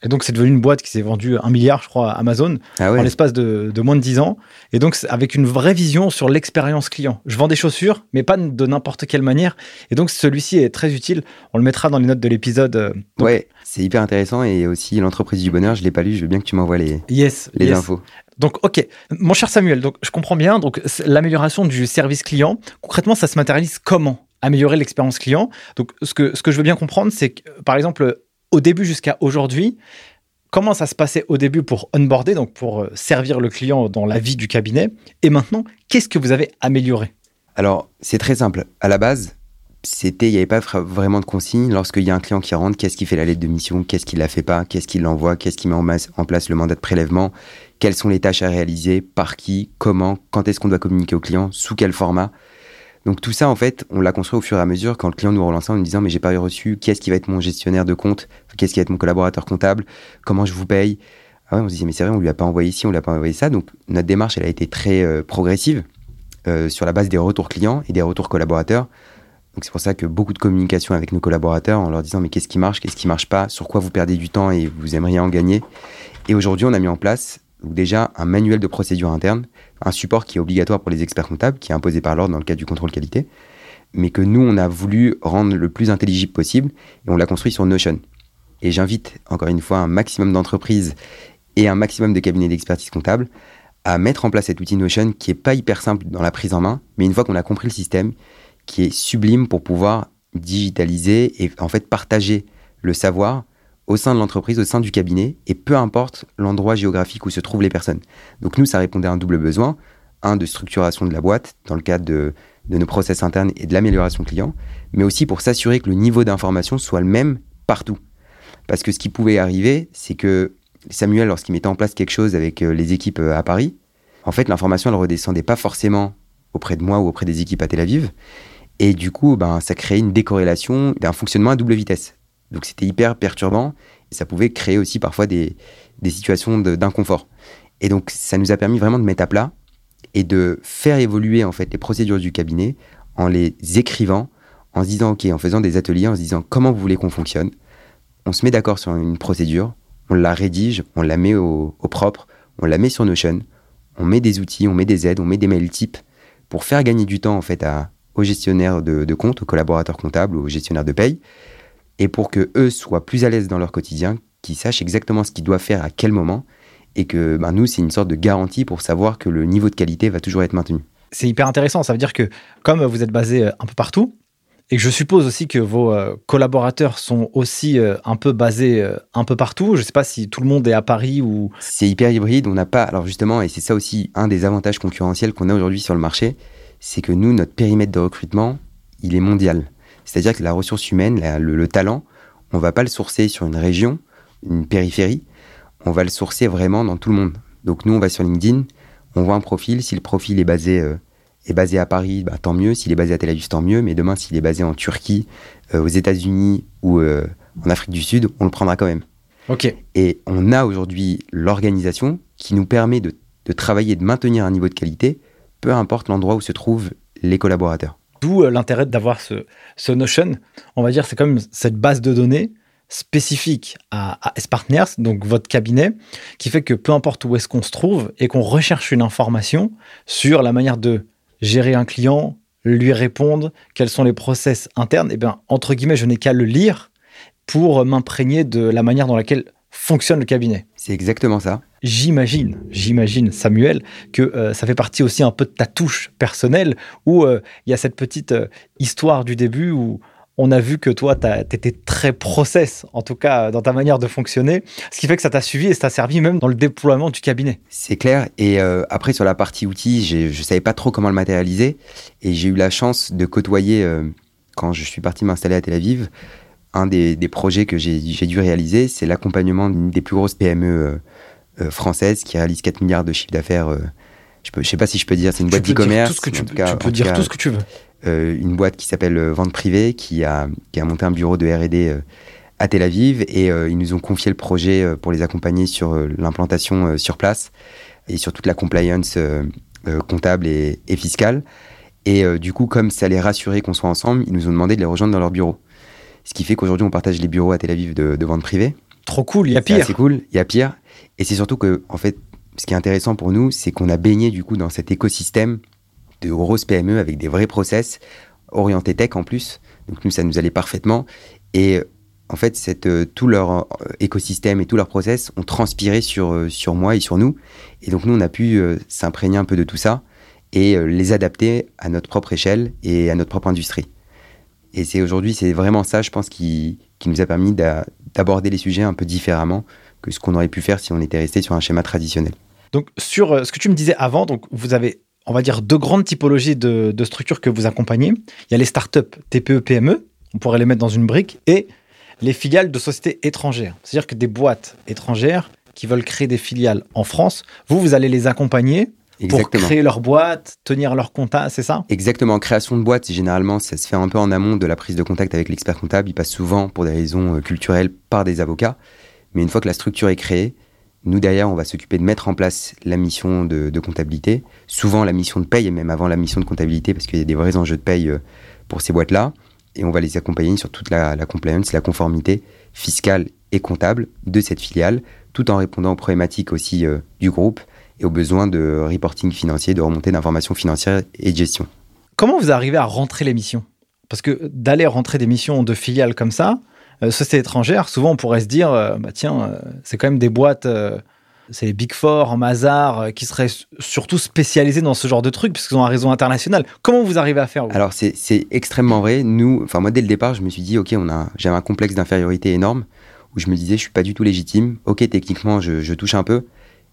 et donc, c'est devenu une boîte qui s'est vendue un milliard, je crois, à Amazon, ah en l'espace de, moins de 10 ans. Et donc, avec une vraie vision sur l'expérience client. Je vends des chaussures, mais pas de n'importe quelle manière. Et donc, celui-ci est très utile. On le mettra dans les notes de l'épisode. Euh, ouais, c'est hyper intéressant. Et aussi, l'entreprise du bonheur, je ne l'ai pas lu. Je veux bien que tu m'envoies les, yes, les infos. Donc, ok, mon cher Samuel, donc je comprends bien. Donc, l'amélioration du service client, concrètement, ça se matérialise comment? Améliorer l'expérience client. Donc, ce que, ce que je veux bien comprendre, c'est que, par exemple, au début jusqu'à aujourd'hui, comment ça se passait au début pour onboarder, donc pour euh, servir le client dans la vie du cabinet, et maintenant, qu'est-ce que vous avez amélioré? Alors, c'est très simple. À la base, c'était, il n'y avait pas vraiment de consigne. Lorsqu'il y a un client qui rentre, qu'est-ce qui fait la lettre de mission, qu'est-ce qui la fait pas, qu'est-ce qui l'envoie, qu'est-ce qui met en place le mandat de prélèvement, quelles sont les tâches à réaliser, par qui, comment, quand est-ce qu'on doit communiquer au client, sous quel format? Donc tout ça, en fait, on l'a construit au fur et à mesure quand le client nous relançait en nous disant mais j'ai pas reçu, quest ce qui va être mon gestionnaire de compte, qu'est-ce qui va être mon collaborateur comptable, comment je vous paye? Ah ouais, on se disait mais c'est vrai, on lui a pas envoyé ci, on lui a pas envoyé ça. Donc notre démarche, elle a été très euh, progressive euh, sur la base des retours clients et des retours collaborateurs. Donc c'est pour ça que beaucoup de communication avec nos collaborateurs en leur disant mais qu'est-ce qui marche, qu'est-ce qui marche pas, sur quoi vous perdez du temps et vous aimeriez en gagner? Et aujourd'hui, on a mis en place déjà un manuel de procédure interne un support qui est obligatoire pour les experts comptables, qui est imposé par l'ordre dans le cadre du contrôle qualité, mais que nous, on a voulu rendre le plus intelligible possible, et on l'a construit sur Notion. Et j'invite, encore une fois, un maximum d'entreprises et un maximum de cabinets d'expertise comptable à mettre en place cet outil Notion qui est pas hyper simple dans la prise en main, mais une fois qu'on a compris le système, qui est sublime pour pouvoir digitaliser et en fait partager le savoir au sein de l'entreprise, au sein du cabinet, et peu importe l'endroit géographique où se trouvent les personnes. Donc nous, ça répondait à un double besoin, un de structuration de la boîte dans le cadre de, nos process internes et de l'amélioration client, mais aussi pour s'assurer que le niveau d'information soit le même partout. Parce que ce qui pouvait arriver, c'est que Samuel, lorsqu'il mettait en place quelque chose avec euh, les équipes euh, à Paris, en fait, l'information, elle redescendait pas forcément auprès de moi ou auprès des équipes à Tel Aviv. Et du coup, ben, ça créait une décorrélation d'un fonctionnement à double vitesse. Donc c'était hyper perturbant et ça pouvait créer aussi parfois des, situations d'inconfort. Et donc ça nous a permis vraiment de mettre à plat et de faire évoluer en fait les procédures du cabinet en les écrivant, en disant ok, en faisant des ateliers, en se disant comment vous voulez qu'on fonctionne. On se met d'accord sur une procédure, on la rédige, on la met au, propre, on la met sur Notion, on met des outils, on met des aides, on met des mails types pour faire gagner du temps en fait à, aux gestionnaires de, de compte, aux collaborateurs comptables, aux gestionnaires de paye, et pour que eux soient plus à l'aise dans leur quotidien, qu'ils sachent exactement ce qu'ils doivent faire à quel moment, et que ben, nous, c'est une sorte de garantie pour savoir que le niveau de qualité va toujours être maintenu. C'est hyper intéressant, ça veut dire que comme vous êtes basé euh, un peu partout, et que je suppose aussi que vos euh, collaborateurs sont aussi euh, un peu basés un peu partout. Je ne sais pas si tout le monde est à Paris ou. C'est hyper hybride. On n'a pas. Alors justement, et c'est ça aussi un des avantages concurrentiels qu'on a aujourd'hui sur le marché, c'est que nous, notre périmètre de recrutement, il est mondial. C'est-à-dire que la ressource humaine, le, talent, on va pas le sourcer sur une région, une périphérie, on va le sourcer vraiment dans tout le monde. Donc nous, on va sur LinkedIn, on voit un profil, si le profil est basé, euh, est basé à Paris, bah, tant mieux, s'il est basé à Tel Aviv, tant mieux, mais demain, s'il est basé en Turquie, euh, aux États-Unis ou euh, en Afrique du Sud, on le prendra quand même. Ok. Et on a aujourd'hui l'organisation qui nous permet de, de travailler, de maintenir un niveau de qualité, peu importe l'endroit où se trouvent les collaborateurs. D'où euh, l'intérêt d'avoir ce, Notion. On va dire, c'est comme cette base de données spécifique à, à S-Partners, donc votre cabinet, qui fait que peu importe où est-ce qu'on se trouve et qu'on recherche une information sur la manière de gérer un client, lui répondre, quels sont les process internes, et eh bien, entre guillemets, je n'ai qu'à le lire pour m'imprégner de la manière dans laquelle fonctionne le cabinet. C'est exactement ça. J'imagine, j'imagine, Samuel, que euh, ça fait partie aussi un peu de ta touche personnelle, où euh, il y a cette petite euh, histoire du début où on a vu que toi, tu étais très process, en tout cas dans ta manière de fonctionner, ce qui fait que ça t'a suivi et ça t'a servi même dans le déploiement du cabinet. C'est clair. Et après, sur la partie outils, je ne savais pas trop comment le matérialiser. Et j'ai eu la chance de côtoyer, quand je suis parti m'installer à Tel Aviv, un des, projets que j'ai dû réaliser, c'est l'accompagnement d'une des plus grosses PME euh, euh, françaises qui réalise 4 milliards de chiffre d'affaires. Euh, je ne sais pas si je peux dire, c'est une boîte d'e-commerce. Tu, tu peux dire tout ce que tu veux. une boîte qui s'appelle Vente Privée, qui a, qui a monté un bureau de R&D à Tel Aviv et ils nous ont confié le projet pour les accompagner sur l'implantation sur place et sur toute la compliance comptable et, et fiscale. Et du coup, comme ça les rassurer qu'on soit ensemble, ils nous ont demandé de les rejoindre dans leur bureau. Ce qui fait qu'aujourd'hui, on partage les bureaux à Tel Aviv de, vente privée. Trop cool, il y a pire. C'est cool, il y a pire. Et c'est surtout que, en fait, ce qui est intéressant pour nous, c'est qu'on a baigné du coup dans cet écosystème de grosses PME avec des vrais process orientés tech en plus. Donc nous, ça nous allait parfaitement. Et en fait, cette, euh, tout leur euh, écosystème et tout leur process ont transpiré sur, euh, sur moi et sur nous. Et donc nous, on a pu s'imprégner un peu de tout ça et les adapter à notre propre échelle et à notre propre industrie. Et c'est aujourd'hui, c'est vraiment ça, je pense, qui, qui nous a permis d'aborder les sujets un peu différemment que ce qu'on aurait pu faire si on était resté sur un schéma traditionnel. Donc, sur euh, ce que tu me disais avant, donc vous avez, on va dire, deux grandes typologies de, de structures que vous accompagnez. Il y a les startups TPE, PME, on pourrait les mettre dans une brique, et les filiales de sociétés étrangères. C'est-à-dire que des boîtes étrangères qui veulent créer des filiales en France, vous, vous allez les accompagner pour créer leur boîte, tenir leur compta, c'est ça? Exactement. Création de boîte, généralement, ça se fait un peu en amont de la prise de contact avec l'expert comptable. Il passe souvent, pour des raisons euh, culturelles, par des avocats. Mais une fois que la structure est créée, nous, derrière, on va s'occuper de mettre en place la mission de, comptabilité, souvent la mission de paye, et même avant la mission de comptabilité, parce qu'il y a des vrais enjeux de paye euh, pour ces boîtes-là. Et on va les accompagner sur toute la, la compliance, la conformité fiscale et comptable de cette filiale, tout en répondant aux problématiques aussi euh, du groupe et aux besoins de reporting financier, de remontée d'informations financières et de gestion. Comment vous arrivez à rentrer les missions Parce que d'aller rentrer des missions de filiales comme ça, euh, sociétés étrangères, souvent on pourrait se dire, euh, bah tiens, euh, c'est quand même des boîtes, c'est les Big Four, en Mazar, qui seraient surtout spécialisées dans ce genre de trucs, puisqu'ils ont un réseau international. Comment vous arrivez à faire Alors c'est extrêmement vrai. Nous, enfin moi dès le départ, je me suis dit, ok, on a, j'avais un complexe d'infériorité énorme, où je me disais, je suis pas du tout légitime. Ok, techniquement, je, je touche un peu,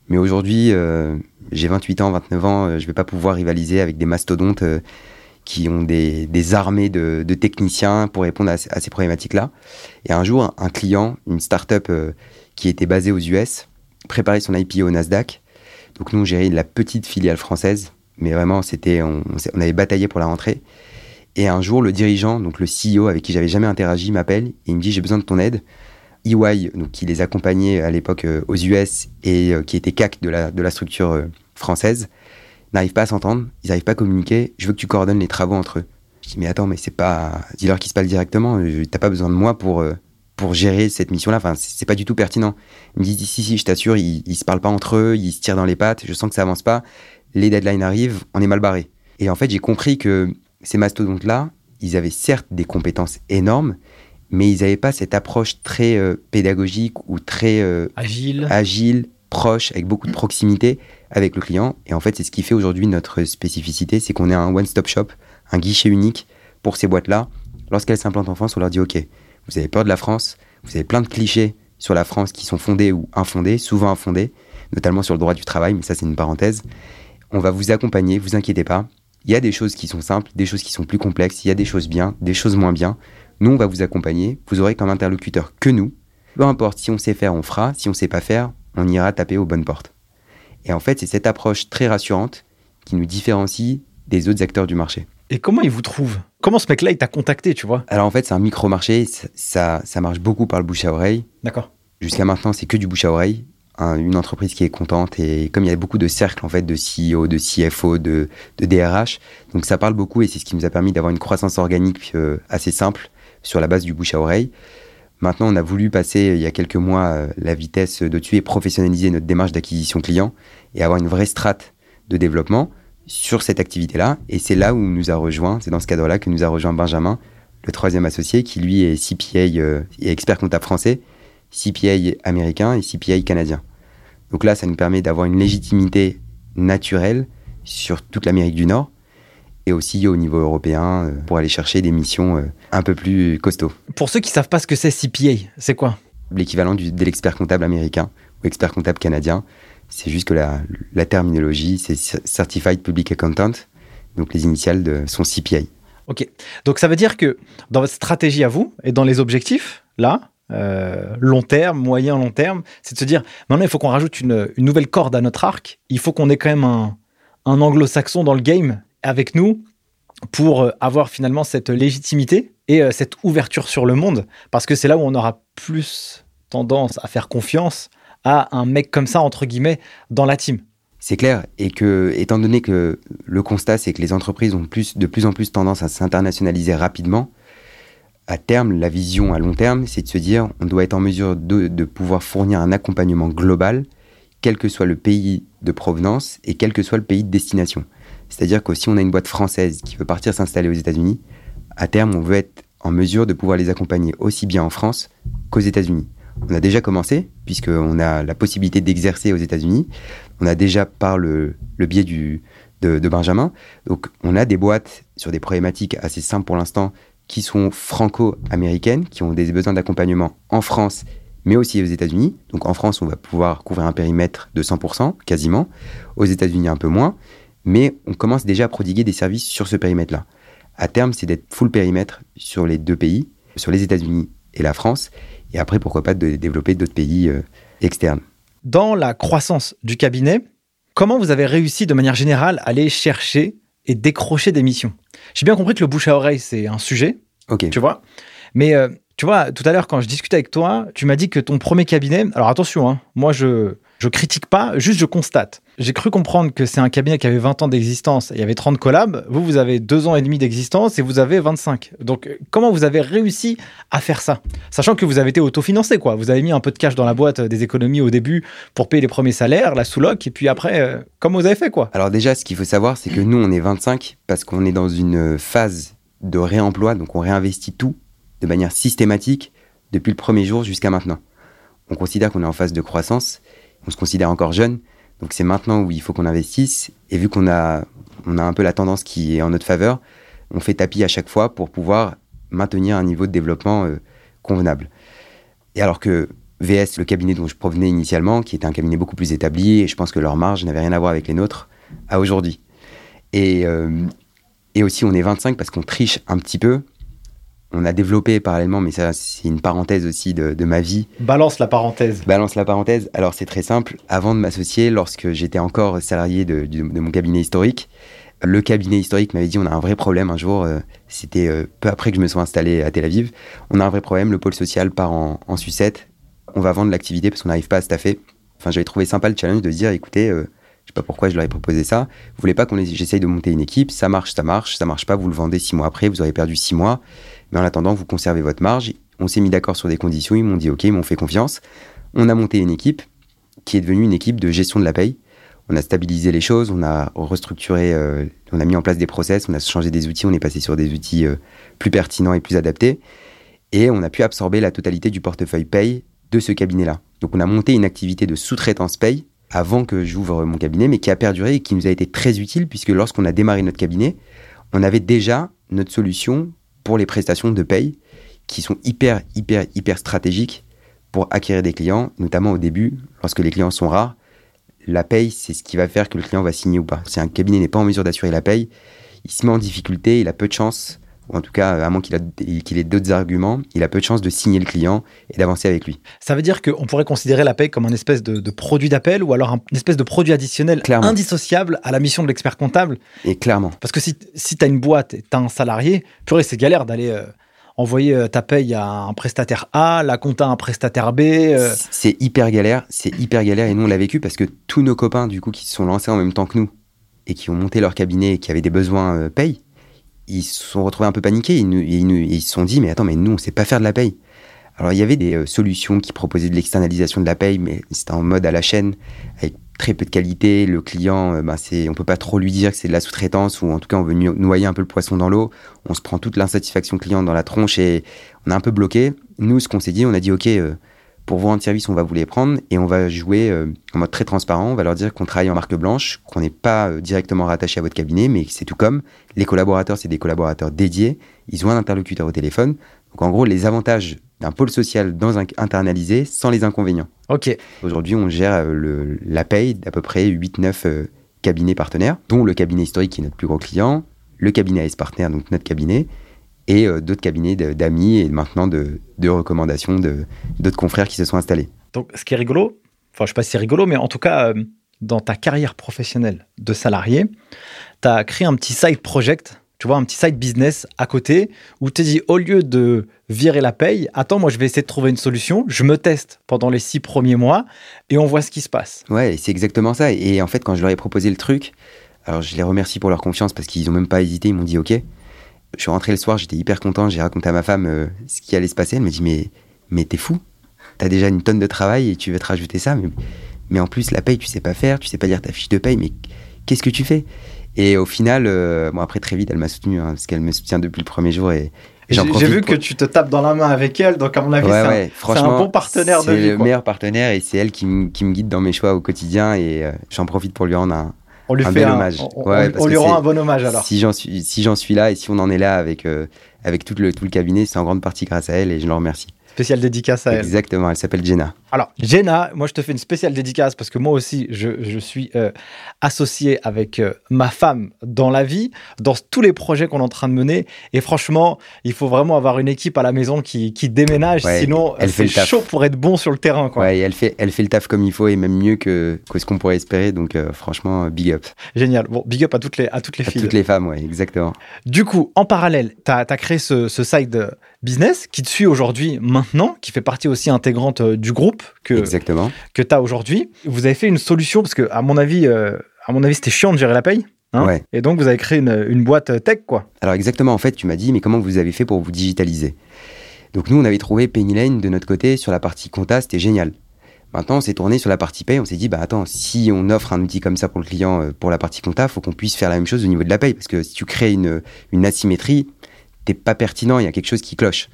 mais aujourd'hui, euh, j'ai 28 ans, 29 ans, euh, je vais pas pouvoir rivaliser avec des mastodontes euh, qui ont des, armées de, techniciens pour répondre à, ces problématiques-là. Et un jour, un client, une start-up qui était basée aux US, préparait son IPO au Nasdaq. Donc nous, on gérait la petite filiale française, mais vraiment, c'était, on, on avait bataillé pour la rentrée. Et un jour, le dirigeant, donc le CEO avec qui j'avais jamais interagi, m'appelle et il me dit j'ai besoin de ton aide. EY, donc, qui les accompagnait à l'époque euh, aux US et euh, qui était CAC de la, structure euh, française, n'arrivent pas à s'entendre, ils n'arrivent pas à communiquer. Je veux que tu coordonnes les travaux entre eux. Je dis, mais attends, mais c'est pas. Dis-leur qu'ils se parlent directement. T'as pas besoin de moi pour, pour gérer cette mission-là. Enfin, c'est pas du tout pertinent. Ils me disent, si, si, je t'assure, ils, ils se parlent pas entre eux, ils se tirent dans les pattes. Je sens que ça avance pas. Les deadlines arrivent, on est mal barré. Et en fait, j'ai compris que ces mastodontes-là, ils avaient certes des compétences énormes, mais ils n'avaient pas cette approche très euh, pédagogique ou très euh, agile. agile, proche, avec beaucoup de proximité avec le client. Et en fait, c'est ce qui fait aujourd'hui notre spécificité, c'est qu'on est un one-stop shop, un guichet unique pour ces boîtes-là. Lorsqu'elles s'implantent en France, on leur dit, OK, vous avez peur de la France, vous avez plein de clichés sur la France qui sont fondés ou infondés, souvent infondés, notamment sur le droit du travail, mais ça c'est une parenthèse. On va vous accompagner, vous inquiétez pas. Il y a des choses qui sont simples, des choses qui sont plus complexes, il y a des choses bien, des choses moins bien. Nous, on va vous accompagner. Vous aurez comme interlocuteur que nous. Peu importe, si on sait faire, on fera. Si on sait pas faire, on ira taper aux bonnes portes. Et en fait, c'est cette approche très rassurante qui nous différencie des autres acteurs du marché. Et comment il vous trouve Comment ce mec-là, il t'a contacté, tu vois? Alors en fait, c'est un micro-marché. Ça, ça marche beaucoup par le bouche à oreille. D'accord. Jusqu'à maintenant, c'est que du bouche à oreille. une entreprise qui est contente et comme il y a beaucoup de cercles en fait de CEO, de CFO, de, de DRH, donc ça parle beaucoup et c'est ce qui nous a permis d'avoir une croissance organique euh, assez simple sur la base du bouche à oreille. Maintenant, on a voulu passer il y a quelques mois euh, la vitesse de-dessus et professionnaliser notre démarche d'acquisition client et avoir une vraie strate de développement sur cette activité-là. Et c'est là où nous a rejoint, c'est dans ce cadre-là que nous a rejoint Benjamin, le troisième associé, qui lui est CPA euh, expert comptable français, CPA américain et CPA canadien. Donc là, ça nous permet d'avoir une légitimité naturelle sur toute l'Amérique du Nord et aussi au niveau européen euh, pour aller chercher des missions euh, un peu plus costauds. Pour ceux qui savent pas ce que c'est CPA, c'est quoi? L'équivalent de l'expert comptable américain ou expert comptable canadien. C'est juste que la, la terminologie, c'est Certified Public Accountant, donc les initiales de son CPA. Ok, donc ça veut dire que dans votre stratégie à vous et dans les objectifs, là, euh, long terme, moyen, long terme, c'est de se dire maintenant il faut qu'on rajoute une, une, nouvelle corde à notre arc, il faut qu'on ait quand même un, un anglo-saxon dans le game avec nous pour euh, avoir finalement cette légitimité et euh, cette ouverture sur le monde, parce que c'est là où on aura plus tendance à faire confiance à un mec comme ça, entre guillemets, dans la team. C'est clair, et que, étant donné que le constat, c'est que les entreprises ont de plus en plus tendance à s'internationaliser rapidement, à terme, la vision à long terme, c'est de se dire on doit être en mesure de, pouvoir fournir un accompagnement global, quel que soit le pays de provenance et quel que soit le pays de destination. C'est-à-dire que si on a une boîte française qui veut partir s'installer aux États-Unis, à terme, on veut être en mesure de pouvoir les accompagner aussi bien en France qu'aux États-Unis. On a déjà commencé, puisqu'on a la possibilité d'exercer aux États-Unis. On a déjà par le, biais de, de, Benjamin. Donc, on a des boîtes sur des problématiques assez simples pour l'instant qui sont franco-américaines, qui ont des besoins d'accompagnement en France, mais aussi aux États-Unis. Donc, en France, on va pouvoir couvrir un périmètre de 100%, quasiment. Aux États-Unis, un peu moins mais on commence déjà à prodiguer des services sur ce périmètre-là. À terme, c'est d'être full périmètre sur les deux pays, sur les États-Unis et la France, et après, pourquoi pas, de développer d'autres pays euh, externes. Dans la croissance du cabinet, comment vous avez réussi de manière générale à aller chercher et décrocher des missions? J'ai bien compris que le bouche à oreille, c'est un sujet, Ok. tu vois, mais euh, tu vois, tout à l'heure, quand je discutais avec toi, tu m'as dit que ton premier cabinet, alors attention, hein, moi je je critique pas, juste je constate. J'ai cru comprendre que c'est un cabinet qui avait 20 ans d'existence, il y avait 30 collabs, vous, vous avez 2 ans et demi d'existence et vous avez 25. Donc, comment vous avez réussi à faire ça? Sachant que vous avez été autofinancé, quoi. Vous avez mis un peu de cash dans la boîte des économies au début pour payer les premiers salaires, la sous-loc, et puis après, euh, comment vous avez fait, quoi Alors déjà, ce qu'il faut savoir, c'est que nous, on est 25 parce qu'on est dans une phase de réemploi, donc on réinvestit tout de manière systématique depuis le premier jour jusqu'à maintenant. On considère qu'on est en phase de croissance on se considère encore jeune. Donc c'est maintenant où il faut qu'on investisse. Et vu qu'on a, on a un peu la tendance qui est en notre faveur, on fait tapis à chaque fois pour pouvoir maintenir un niveau de développement euh, convenable. Et alors que VS, le cabinet dont je provenais initialement, qui était un cabinet beaucoup plus établi, et je pense que leur marge n'avait rien à voir avec les nôtres, à aujourd'hui. Et, euh, et aussi, on est 25 parce qu'on triche un petit peu on a développé parallèlement, mais ça, c'est une parenthèse aussi de, de, ma vie. Balance la parenthèse. Balance la parenthèse. Alors, c'est très simple. Avant de m'associer, lorsque j'étais encore salarié de, de, de, mon cabinet historique, le cabinet historique m'avait dit on a un vrai problème un jour. Euh, c'était euh, peu après que je me sois installé à Tel Aviv. On a un vrai problème. Le pôle social part en, en sucette. On va vendre l'activité parce qu'on n'arrive pas à staffer. Enfin, j'avais trouvé sympa le challenge de dire écoutez, euh, je sais pas pourquoi je leur ai proposé ça. Vous voulez pas qu'on j'essaye de monter une équipe Ça marche, ça marche. Ça marche pas, vous le vendez six mois après, vous aurez perdu six mois. Mais en attendant, vous conservez votre marge. On s'est mis d'accord sur des conditions. Ils m'ont dit OK, ils m'ont fait confiance. On a monté une équipe qui est devenue une équipe de gestion de la paye. On a stabilisé les choses, on a restructuré, euh, on a mis en place des process, on a changé des outils, on est passé sur des outils euh, plus pertinents et plus adaptés. Et on a pu absorber la totalité du portefeuille paye de ce cabinet-là. Donc on a monté une activité de sous-traitance paye avant que j'ouvre mon cabinet, mais qui a perduré et qui nous a été très utile puisque lorsqu'on a démarré notre cabinet, on avait déjà notre solution pour les prestations de paye qui sont hyper, hyper, hyper stratégiques pour acquérir des clients, notamment au début, lorsque les clients sont rares. La paye, c'est ce qui va faire que le client va signer ou pas. Si un cabinet n'est pas en mesure d'assurer la paye, il se met en difficulté, il a peu de chance, ou en tout cas, à moins qu'il qu ait d'autres arguments, il a peu de chance de signer le client et d'avancer avec lui. Ça veut dire qu'on pourrait considérer la paye comme un espèce de, de produit d'appel ou alors un, une espèce de produit additionnel clairement. indissociable à la mission de l'expert comptable Et clairement. Parce que si, si tu as une boîte et tu as un salarié, purée, c'est galère d'aller euh, envoyer euh, ta paye à un prestataire A, la compta à un prestataire B. Euh... C'est hyper galère, c'est hyper galère et nous on l'a vécu parce que tous nos copains du coup qui se sont lancés en même temps que nous et qui ont monté leur cabinet et qui avaient des besoins euh, paye, ils se sont retrouvés un peu paniqués. Ils, se sont dit, mais attends, mais nous, on sait pas faire de la paye. Alors il y avait des euh, solutions qui proposaient de l'externalisation de la paye, mais c'était en mode à la chaîne, avec très peu de qualité. Le client, euh, ben, c'est, on peut pas trop lui dire que c'est de la sous-traitance, ou en tout cas on veut noyer un peu le poisson dans l'eau. On se prend toute l'insatisfaction client dans la tronche et on est un peu bloqué. Nous, ce qu'on s'est dit, on a dit, OK, euh, pour vous rendre service, on va vous les prendre et on va jouer en mode très transparent. On va leur dire qu'on travaille en marque blanche, qu'on n'est pas directement rattaché à votre cabinet, mais c'est tout comme. Les collaborateurs, c'est des collaborateurs dédiés. Ils ont un interlocuteur au téléphone. Donc en gros, les avantages d'un pôle social dans un, internalisé sans les inconvénients. Ok. Aujourd'hui, on gère euh, le, la paye d'à peu près 8-9 euh, cabinets partenaires, dont le cabinet historique qui est notre plus gros client, le cabinet AS Partner, donc notre cabinet, et euh, d'autres cabinets d'amis et maintenant de, de recommandations d'autres confrères qui se sont installés. Donc, ce qui est rigolo, enfin, je sais pas si c'est rigolo, mais en tout cas, dans ta carrière professionnelle de salarié, tu as créé un petit side project tu vois, un petit side business à côté où tu dis au lieu de virer la paye, attends, moi je vais essayer de trouver une solution, je me teste pendant les six premiers mois et on voit ce qui se passe. Ouais, c'est exactement ça. Et en fait, quand je leur ai proposé le truc, alors je les remercie pour leur confiance parce qu'ils n'ont même pas hésité, ils m'ont dit ok. Je suis rentré le soir, j'étais hyper content, j'ai raconté à ma femme euh, ce qui allait se passer. Elle me dit mais, mais t'es fou, t'as déjà une tonne de travail et tu veux te rajouter ça, mais, mais en plus la paye tu sais pas faire, tu sais pas lire ta fiche de paye, mais qu'est-ce que tu fais? Et au final, euh, bon après très vite, elle m'a soutenu hein, parce qu'elle me soutient depuis le premier jour et j'ai vu que tu te tapes dans la main avec elle, donc à mon avis, c'est un, bon partenaire de vie. C'est le meilleur partenaire et c'est elle qui, qui, me guide dans mes choix au quotidien et euh, j'en profite pour lui rendre un, on lui un bel hommage. On, lui rend un bon hommage alors. Si j'en suis, si j'en suis là et si on en est là avec, euh, avec tout, le, tout le cabinet, c'est en grande partie grâce à elle et je le remercie. Spéciale dédicace à elle. Exactement, elle s'appelle Jenna. Alors, Jenna, moi je te fais une spéciale dédicace parce que moi aussi je, suis euh, associé avec euh, ma femme dans la vie, dans tous les projets qu'on est en train de mener. Et franchement, il faut vraiment avoir une équipe à la maison qui, déménage, sinon c'est chaud pour être bon sur le terrain. Quoi. Ouais, elle fait, elle fait le taf comme il faut et même mieux que, ce qu'on pourrait espérer. Donc euh, franchement, big up. Génial. Bon, big up à toutes les, à toutes les filles. toutes les femmes, ouais, exactement. Du coup, en parallèle, tu as, créé ce, ce side business qui te suit aujourd'hui maintenant, qui fait partie aussi intégrante euh, du groupe que, Exactement. que tu as aujourd'hui. Vous avez fait une solution, parce que à mon avis, euh, à mon avis c'était chiant de gérer la paye. Hein Et donc, vous avez créé une, une, boîte tech, quoi. Alors, exactement, en fait, tu m'as dit, mais comment vous avez fait pour vous digitaliser? Donc, nous, on avait trouvé Penny Lane de notre côté sur la partie compta, c'était génial. Maintenant, on s'est tourné sur la partie paye, on s'est dit, bah attends, si on offre un outil comme ça pour le client euh, pour la partie compta, faut qu'on puisse faire la même chose au niveau de la paye, parce que si tu crées une, une asymétrie, pas pertinent, il y a quelque chose qui cloche.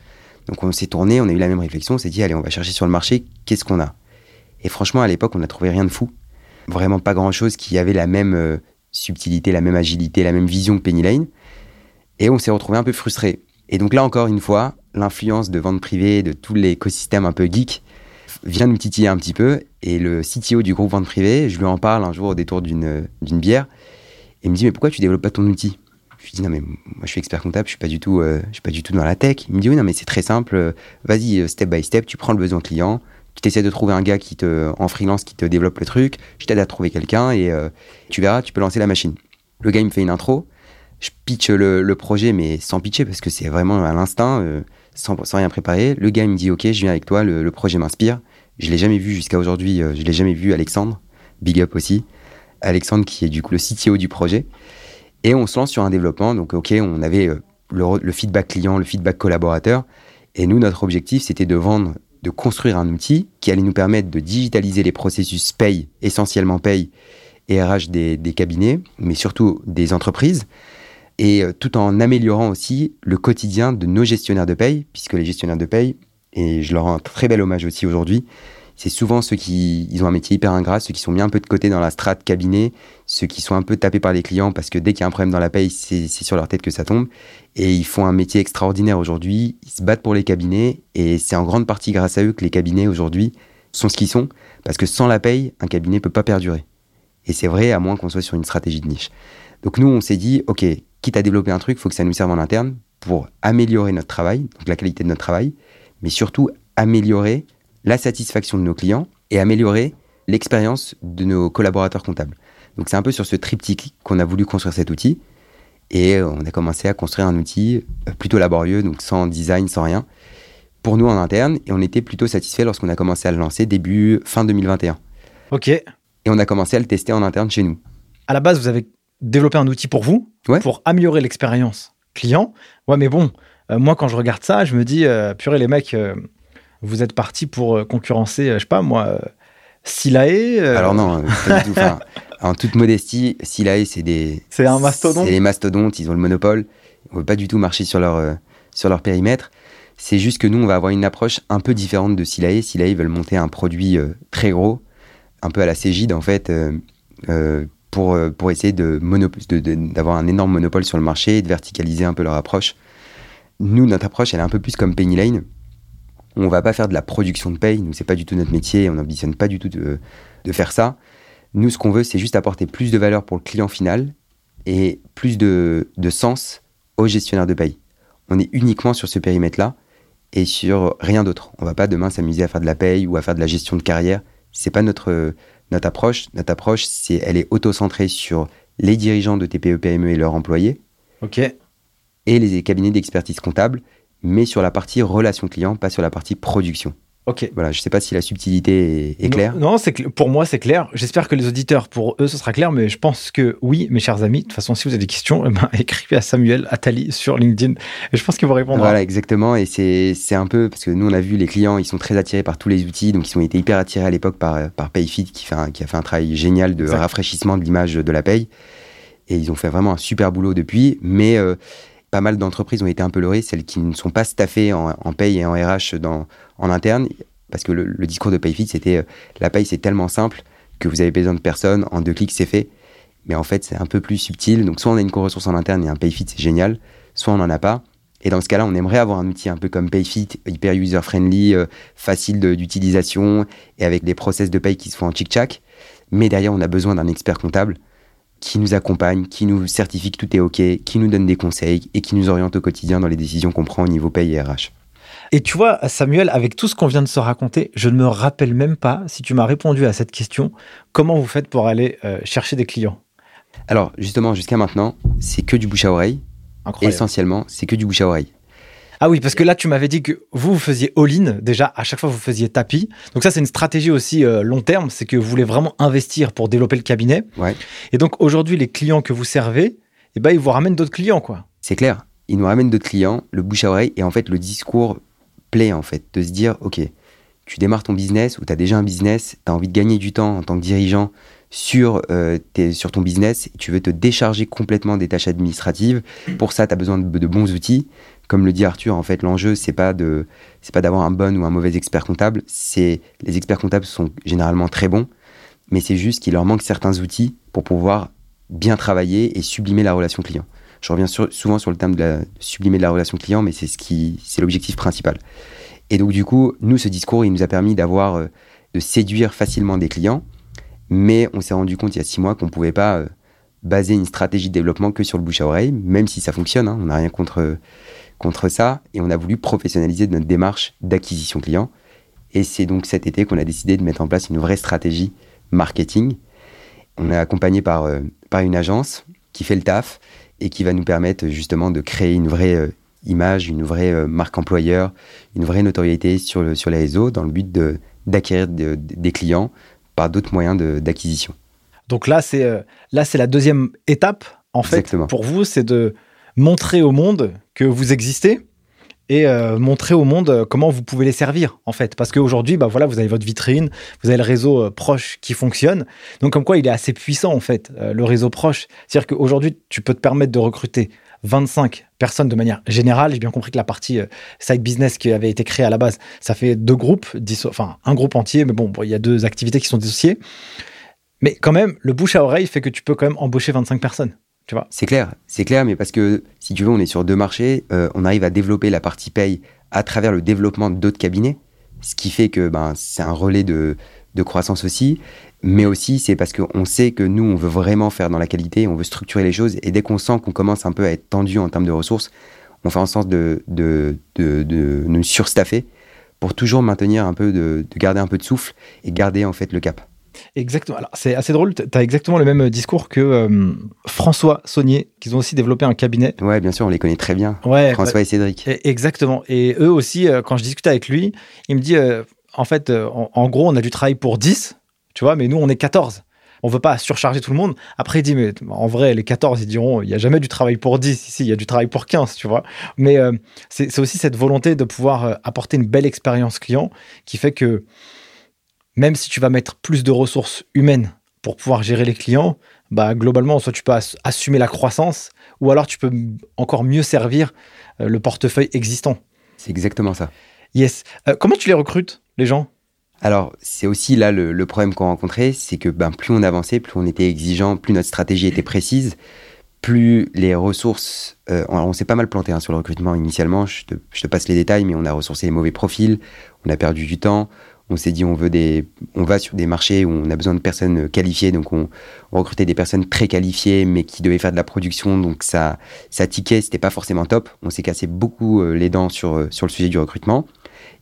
Donc on s'est tourné, on a eu la même réflexion, on s'est dit allez, on va chercher sur le marché, qu'est-ce qu'on a? Et franchement, à l'époque, on n'a trouvé rien de fou. Vraiment pas grand-chose qui avait la même euh, subtilité, la même agilité, la même vision que Penny Lane. Et on s'est retrouvé un peu frustré. Et donc là, encore une fois, l'influence de vente privée, de tout l'écosystème un peu geek, vient nous titiller un petit peu. Et le CTO du groupe vente privée, je lui en parle un jour au détour d'une bière. Et il me dit, mais pourquoi tu développes pas ton outil? Je lui dis non mais moi je suis expert comptable, je suis pas du tout, euh, suis pas du tout dans la tech. Il me dit oui non mais c'est très simple, euh, vas-y euh, step by step, tu prends le besoin client, tu t'essaies de trouver un gars qui te, en freelance qui te développe le truc, je t'aide à trouver quelqu'un et tu verras, tu peux lancer la machine. Le gars il me fait une intro, je pitch le, projet mais sans pitcher parce que c'est vraiment à l'instinct, sans, rien préparer. Le gars il me dit ok je viens avec toi, le, projet m'inspire. Je l'ai jamais vu jusqu'à aujourd'hui, je l'ai jamais vu Alexandre, big up aussi. Alexandre qui est du coup le CTO du projet. Et on se lance sur un développement. Donc, OK, on avait euh, le, feedback client, le feedback collaborateur. Et nous, notre objectif, c'était de vendre, de construire un outil qui allait nous permettre de digitaliser les processus paye, essentiellement paye et RH des, cabinets, mais surtout des entreprises, et euh, tout en améliorant aussi le quotidien de nos gestionnaires de paye, puisque les gestionnaires de paye, et je leur rends un très bel hommage aussi aujourd'hui, c'est souvent ceux qui ils ont un métier hyper ingrat, ceux qui sont mis un peu de côté dans la strate cabinet, ceux qui sont un peu tapés par les clients parce que dès qu'il y a un problème dans la paye, c'est sur leur tête que ça tombe. Et ils font un métier extraordinaire aujourd'hui, ils se battent pour les cabinets et c'est en grande partie grâce à eux que les cabinets aujourd'hui sont ce qu'ils sont parce que sans la paye, un cabinet peut pas perdurer. Et c'est vrai à moins qu'on soit sur une stratégie de niche. Donc nous, on s'est dit, ok, quitte à développer un truc, faut que ça nous serve en interne pour améliorer notre travail, donc la qualité de notre travail, mais surtout améliorer la satisfaction de nos clients et améliorer l'expérience de nos collaborateurs comptables. Donc c'est un peu sur ce triptyque qu'on a voulu construire cet outil. Et euh, on a commencé à construire un outil euh, plutôt laborieux, donc sans design, sans rien, pour nous en interne. Et on était plutôt satisfait lorsqu'on a commencé à le lancer début, fin 2021. Ok. Et on a commencé à le tester en interne chez nous. À la base, vous avez développé un outil pour vous, pour améliorer l'expérience client. Ouais, mais bon, euh, moi quand je regarde ça, je me dis, purée les mecs, vous êtes parti pour concurrencer, je sais pas moi, Silae Alors non, pas du tout. en toute modestie, Silae, c'est des. C'est un mastodonte. C'est des mastodontes, ils ont le monopole. On ne veut pas du tout marcher sur leur, sur leur périmètre. C'est juste que nous, on va avoir une approche un peu différente de Silae. Silae veulent monter un produit très gros, un peu à la Cégide en fait, pour, euh, pour essayer de d'avoir un énorme monopole sur le marché et de verticaliser un peu leur approche. Nous, notre approche, elle est un peu plus comme Penny Lane. On va pas faire de la production de paye, nous, c'est pas du tout notre métier, on n'ambitionne pas du tout de, de, faire ça. Nous, ce qu'on veut, c'est juste apporter plus de valeur pour le client final et plus de, de sens au gestionnaire de paye. On est uniquement sur ce périmètre-là et sur rien d'autre. On va pas demain s'amuser à faire de la paye ou à faire de la gestion de carrière. C'est pas notre, notre approche, notre approche, c'est, elle est auto-centrée sur les dirigeants de TPE PME et leurs employés. Ok. Et les cabinets d'expertise comptable, mais sur la partie relation client, pas sur la partie production. Ok. Voilà, je ne sais pas si la subtilité est, claire. Non, c'est pour moi c'est clair. J'espère que les auditeurs, pour eux, ce sera clair, mais je pense que oui, mes chers amis. De toute façon, si vous avez des questions, eh ben, écrivez à Samuel Attali sur LinkedIn. Et je pense qu'il vous répondra. Voilà, exactement. Et c'est un peu parce que nous, on a vu les clients, ils sont très attirés par tous les outils, donc ils ont été hyper attirés à l'époque par, par Payfit qui, fait qui a fait un travail génial de rafraîchissement de l'image de la paye. Et ils ont fait vraiment un super boulot depuis, mais euh, pas mal d'entreprises ont été un peu leurrées, celles qui ne sont pas staffées en, en paye et en RH dans, en interne, parce que le, discours de PayFit, c'était euh, la paye, c'est tellement simple que vous avez besoin de personne, en deux clics, c'est fait. Mais en fait, c'est un peu plus subtil. Donc, soit on a une co-ressource en interne et un PayFit, c'est génial, soit on n'en a pas. Et dans ce cas-là, on aimerait avoir un outil un peu comme PayFit, hyper user-friendly, euh, facile d'utilisation et avec des process de paye qui se font en chic-chac. Mais derrière, on a besoin d'un expert comptable qui nous accompagne, qui nous certifie que tout est OK, qui nous donne des conseils et qui nous oriente au quotidien dans les décisions qu'on prend au niveau paye et RH. Et tu vois, Samuel, avec tout ce qu'on vient de se raconter, je ne me rappelle même pas si tu m'as répondu à cette question. Comment vous faites pour aller euh, chercher des clients? Alors, justement, jusqu'à maintenant, c'est que du bouche à oreille. Essentiellement, c'est que du bouche à oreille. Ah oui, parce que là, tu m'avais dit que vous, vous faisiez all-in. Déjà, à chaque fois, vous faisiez tapis. Donc ça, c'est une stratégie aussi euh, long terme. C'est que vous voulez vraiment investir pour développer le cabinet. Ouais. Et donc, aujourd'hui, les clients que vous servez, eh ben, ils vous ramènent d'autres clients, quoi. C'est clair. Ils nous ramènent d'autres clients, le bouche à oreille. Et en fait, le discours plaît en fait, de se dire, ok, tu démarres ton business ou tu as déjà un business, tu as envie de gagner du temps en tant que dirigeant sur, euh, sur ton business, tu veux te décharger complètement des tâches administratives. Pour ça, tu as besoin de, bons outils. Comme le dit Arthur, en fait, l'enjeu, c'est pas de c'est pas d'avoir un bon ou un mauvais expert comptable. Les experts comptables sont généralement très bons, mais c'est juste qu'il leur manque certains outils pour pouvoir bien travailler et sublimer la relation client. Je reviens souvent sur le terme de, sublimer de la relation client, mais c'est l'objectif principal. Et donc du coup, nous, ce discours, il nous a permis d'avoir, euh, de séduire facilement des clients, mais on s'est rendu compte il y a six mois qu'on ne pouvait pas euh, baser une stratégie de développement que sur le bouche à oreille, même si ça fonctionne, hein, on n'a rien contre, contre ça, et on a voulu professionnaliser notre démarche d'acquisition client. Et c'est donc cet été qu'on a décidé de mettre en place une vraie stratégie marketing. On est accompagné par, euh, par une agence qui fait le taf et qui va nous permettre justement de créer une vraie euh, image, une vraie euh, marque employeur, une vraie notoriété sur, le, sur les réseaux dans le but d'acquérir des clients par d'autres moyens d'acquisition. Donc là, c'est là c'est la deuxième étape en fait pour vous, c'est de montrer au monde que vous existez et euh, montrer au monde euh, comment vous pouvez les servir en fait. Parce qu'aujourd'hui, bah voilà, vous avez votre vitrine, vous avez le réseau euh, proche qui fonctionne. Donc comme quoi, il est assez puissant en fait, le réseau proche. C'est-à-dire qu'aujourd'hui, tu peux te permettre de recruter 25 personnes de manière générale. J'ai bien compris que la partie side business qui avait été créée à la base, ça fait deux groupes, enfin un groupe entier, mais bon, il y a deux activités qui sont dissociées. Mais quand même, le bouche à oreille fait que tu peux quand même embaucher 25 personnes. C'est clair, c'est clair, mais parce que si tu veux, on est sur deux marchés, euh, on arrive à développer la partie paye à travers le développement d'autres cabinets, ce qui fait que ben, c'est un relais de, croissance aussi, mais aussi c'est parce qu'on sait que nous, on veut vraiment faire dans la qualité, on veut structurer les choses, et dès qu'on sent qu'on commence un peu à être tendu en termes de ressources, on fait en sorte de, nous surstaffer pour toujours maintenir un peu, de garder un peu de souffle et garder en fait le cap. Exactement. Alors, c'est assez drôle. Tu as exactement le même discours que euh, François Saunier, qui ont aussi développé un cabinet. Ouais, bien sûr, on les connaît très bien. Ouais, François et Cédric. Exactement. Et eux aussi, euh, quand je discutais avec lui, il me dit euh, en fait, en, gros, on a du travail pour 10, tu vois, mais nous, on est 14. on veut pas surcharger tout le monde. Après, il dit, mais en vrai, les 14, ils diront, il n'y a jamais du travail pour 10, ici, il y a du travail pour 15, tu vois. Mais c'est aussi cette volonté de pouvoir apporter une belle expérience client qui fait que même si tu vas mettre plus de ressources humaines pour pouvoir gérer les clients, bah, globalement, soit tu peux assumer la croissance, ou alors tu peux encore mieux servir euh, le portefeuille existant. C'est exactement ça. Yes. comment tu les recrutes, les gens? Alors, c'est aussi là le, problème qu'on rencontrait, c'est que ben, plus on avançait, plus on était exigeant, plus notre stratégie était précise, plus les ressources. Euh, on, s'est pas mal planté hein, sur le recrutement initialement, je te, passe les détails, mais on a ressourcé les mauvais profils, on a perdu du temps, on s'est dit on veut des, on va sur des marchés où on a besoin de personnes qualifiées, donc on, recrutait des personnes très qualifiées, mais qui devaient faire de la production, donc ça, ça tiquait, c'était pas forcément top. On s'est cassé beaucoup euh, les dents sur, euh, sur le sujet du recrutement.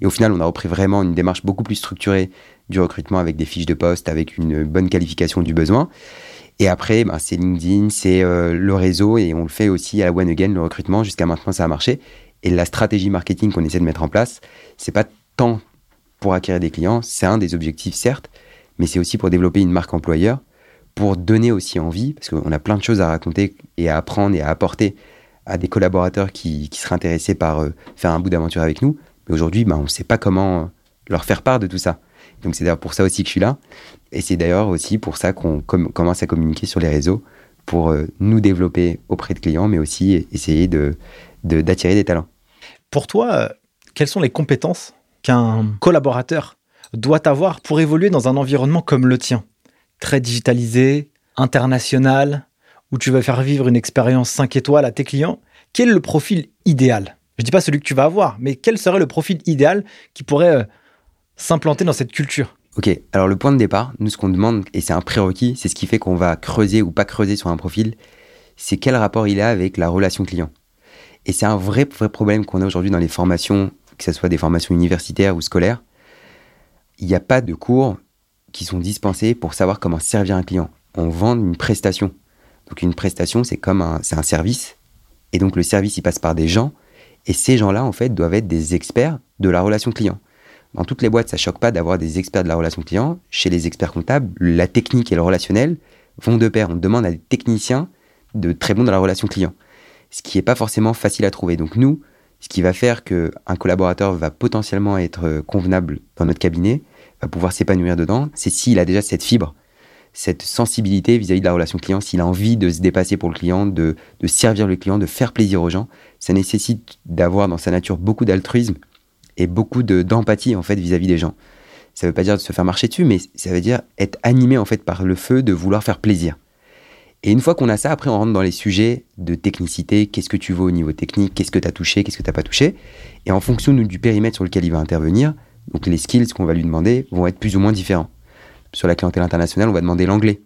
Et au final, on a repris vraiment une démarche beaucoup plus structurée du recrutement avec des fiches de poste, avec une bonne qualification du besoin. Et après, ben, c'est LinkedIn, c'est euh, le réseau et on le fait aussi à la One Again, le recrutement. Jusqu'à maintenant, ça a marché. Et la stratégie marketing qu'on essaie de mettre en place, c'est pas tant pour acquérir des clients, c'est un des objectifs, certes, mais c'est aussi pour développer une marque employeur, pour donner aussi envie, parce qu'on a plein de choses à raconter et à apprendre et à apporter à des collaborateurs qui, qui seraient intéressés par euh, faire un bout d'aventure avec nous. Mais aujourd'hui, ben, on ne sait pas comment leur faire part de tout ça. Donc c'est d'ailleurs pour ça aussi que je suis là. Et c'est d'ailleurs aussi pour ça qu'on commence à communiquer sur les réseaux pour euh, nous développer auprès de clients, mais aussi essayer d'attirer de, des talents. Pour toi, euh, quelles sont les compétences qu'un collaborateur doit avoir pour évoluer dans un environnement comme le tien Très digitalisé, international, où tu vas faire vivre une expérience 5 étoiles à tes clients. Quel est le profil idéal? Je dis pas celui que tu vas avoir, mais quel serait le profil idéal qui pourrait euh, s'implanter dans cette culture? Ok, alors le point de départ, nous ce qu'on demande, et c'est un prérequis, c'est ce qui fait qu'on va creuser ou pas creuser sur un profil, c'est quel rapport il a avec la relation client. Et c'est un vrai, vrai problème qu'on a aujourd'hui dans les formations, que ce soit des formations universitaires ou scolaires. Il n'y a pas de cours qui sont dispensés pour savoir comment servir un client. On vend une prestation. Donc une prestation, c'est comme un, un service. Et donc le service, il passe par des gens et ces gens-là, en fait, doivent être des experts de la relation client. Dans toutes les boîtes, ça choque pas d'avoir des experts de la relation client. Chez les experts comptables, la technique et le relationnel vont de pair. On demande à des techniciens de très bons dans la relation client. Ce qui n'est pas forcément facile à trouver. Donc nous, ce qui va faire qu'un collaborateur va potentiellement être convenable dans notre cabinet, va pouvoir s'épanouir dedans, c'est s'il a déjà cette fibre cette sensibilité vis-à-vis de la relation client, s'il a envie de se dépasser pour le client, de, servir le client, de faire plaisir aux gens, ça nécessite d'avoir dans sa nature beaucoup d'altruisme et beaucoup d'empathie en fait vis-à-vis des gens. Ça ne veut pas dire de se faire marcher dessus, mais ça veut dire être animé en fait par le feu de vouloir faire plaisir. Et une fois qu'on a ça, après on rentre dans les sujets de technicité, qu'est-ce que tu veux au niveau technique, qu'est-ce que tu as touché, qu'est-ce que tu n'as pas touché? Et en fonction du périmètre sur lequel il va intervenir, donc les skills qu'on va lui demander vont être plus ou moins différents sur la clientèle internationale, on va demander l'anglais.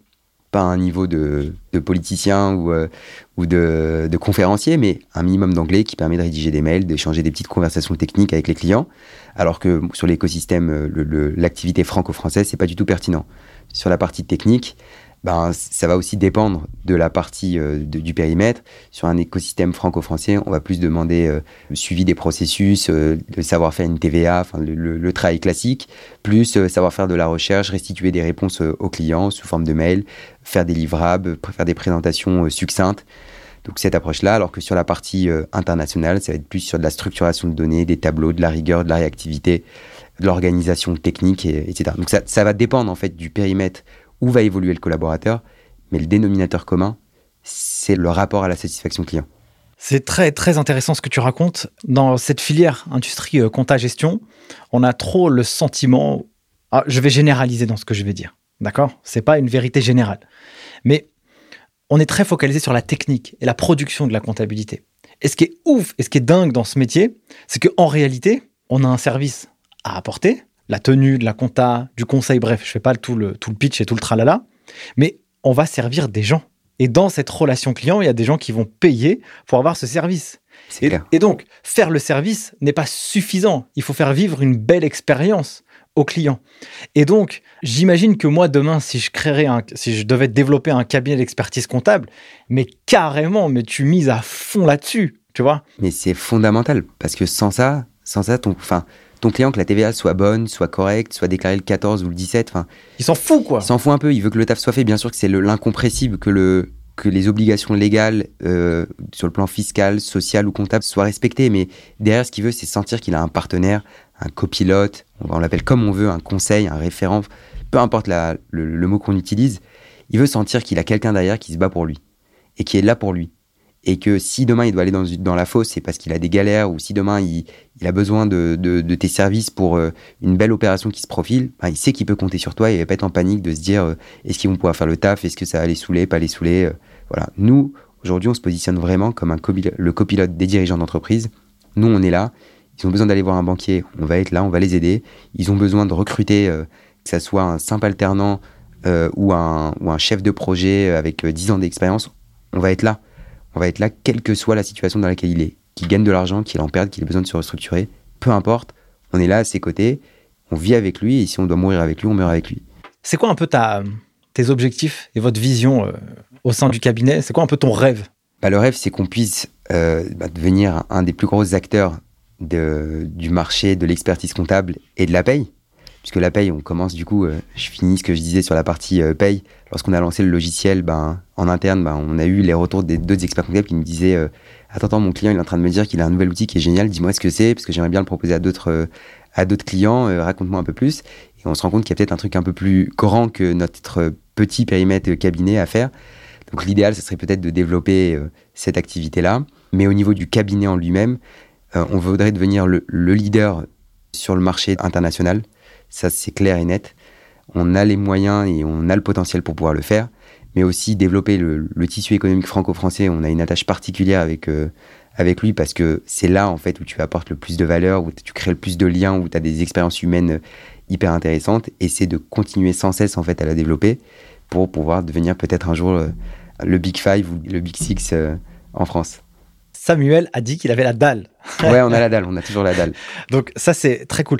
Pas un niveau de, politicien ou, euh, ou de, conférencier, mais un minimum d'anglais qui permet de rédiger des mails, d'échanger des petites conversations techniques avec les clients. Alors que sur l'écosystème, euh, l'activité franco-française, c'est pas du tout pertinent. Sur la partie technique, ben, ça va aussi dépendre de la partie euh, du périmètre. Sur un écosystème franco-français, on va plus demander euh, le suivi des processus, euh, le savoir-faire une TVA, le, travail classique, plus savoir faire de la recherche, restituer des réponses aux clients sous forme de mail, faire des livrables, faire des présentations succinctes. Donc cette approche-là, alors que sur la partie internationale, ça va être plus sur de la structuration de données, des tableaux, de la rigueur, de la réactivité, de l'organisation technique, etc. Donc ça, ça va dépendre en fait du périmètre où va évoluer le collaborateur, mais le dénominateur commun, c'est le rapport à la satisfaction client. C'est très très intéressant ce que tu racontes. Dans cette filière industrie euh, compta gestion, on a trop le sentiment. Ah, je vais généraliser dans ce que je vais dire, d'accord? C'est pas une vérité générale, mais on est très focalisé sur la technique et la production de la comptabilité. Et ce qui est ouf et ce qui est dingue dans ce métier, c'est qu'en réalité, on a un service à apporter, la tenue, de la compta, du conseil, bref, je fais pas tout le, tout le pitch et tout le tralala, mais on va servir des gens. Et dans cette relation client, il y a des gens qui vont payer pour avoir ce service. Et, et, donc, faire le service n'est pas suffisant. Il faut faire vivre une belle expérience aux clients. Et donc, j'imagine que moi, demain, si je créerais un, si je devais développer un cabinet d'expertise comptable, mais carrément, mais tu mises à fond là-dessus, tu vois. Mais c'est fondamental parce que sans ça, Sans ça, ton, enfin, ton client, que la TVA soit bonne, soit correcte, soit déclarée le 14 ou le 17, enfin. Il s'en fout, quoi. Il s'en fout un peu. Il veut que le taf soit fait. Bien sûr que c'est l'incompressible, que le que les obligations légales euh, sur le plan fiscal, social ou comptable soient respectées. Mais derrière, ce qu'il veut, c'est sentir qu'il a un partenaire, un copilote, on l'appelle comme on veut, un conseil, un référent, peu importe la, le, mot qu'on utilise. Il veut sentir qu'il a quelqu'un derrière qui se bat pour lui et qui est là pour lui et que si demain il doit aller dans, la fosse, c'est parce qu'il a des galères, ou si demain il, a besoin de, tes services pour euh, une belle opération qui se profile, ben, il sait qu'il peut compter sur toi et il va pas être en panique de se dire euh, est-ce qu'ils vont pouvoir faire le taf, est-ce que ça va les saouler, pas les saouler. Euh, voilà. Nous, aujourd'hui, on se positionne vraiment comme le copilote des dirigeants d'entreprise. Nous, on est là. Ils ont besoin d'aller voir un banquier, on va être là, on va les aider. Ils ont besoin de recruter, que ça soit un simple alternant ou, un, ou un chef de projet avec 10 ans d'expérience, on va être là on va être là quelle que soit la situation dans laquelle il est. Qu'il gagne de l'argent, qu'il en perde, qu'il ait besoin de se restructurer, peu importe, on est là à ses côtés, on vit avec lui et si on doit mourir avec lui, on meurt avec lui. C'est quoi un peu ta, tes objectifs et votre vision euh, au sein du cabinet? C'est quoi un peu ton rêve? Bah, Le rêve, c'est qu'on puisse euh, bah, devenir un des plus gros acteurs de, du marché de l'expertise comptable et de la paye puisque la paye, on commence du coup, euh, je finis ce que je disais sur la partie euh, paye. Lorsqu'on a lancé le logiciel, ben, en interne, ben, on a eu les retours des deux experts comptables qui nous disaient euh, Attends, attends, mon client il est en train de me dire qu'il a un nouvel outil qui est génial, dis-moi ce que c'est, parce que j'aimerais bien le proposer à d'autres à d'autres clients, raconte-moi un peu plus. Et on se rend compte qu'il y a peut-être un truc un peu plus grand que notre petit périmètre cabinet à faire. Donc l'idéal, ce serait peut-être de développer cette activité-là. Mais au niveau du cabinet en lui-même, on voudrait devenir le leader sur le marché international ça c'est clair et net. On a les moyens et on a le potentiel pour pouvoir le faire, mais aussi développer le, tissu économique franco-français. On a une attache particulière avec, euh, avec lui parce que c'est là en fait où tu apportes le plus de valeur, où tu crées le plus de liens, où tu as des expériences humaines hyper intéressantes et c'est de continuer sans cesse en fait à la développer pour pouvoir devenir peut-être un jour euh, le Big Five ou le Big Six euh, en France. Samuel a dit qu'il avait la dalle. ouais, on a la dalle, on a toujours la dalle. Donc ça c'est très cool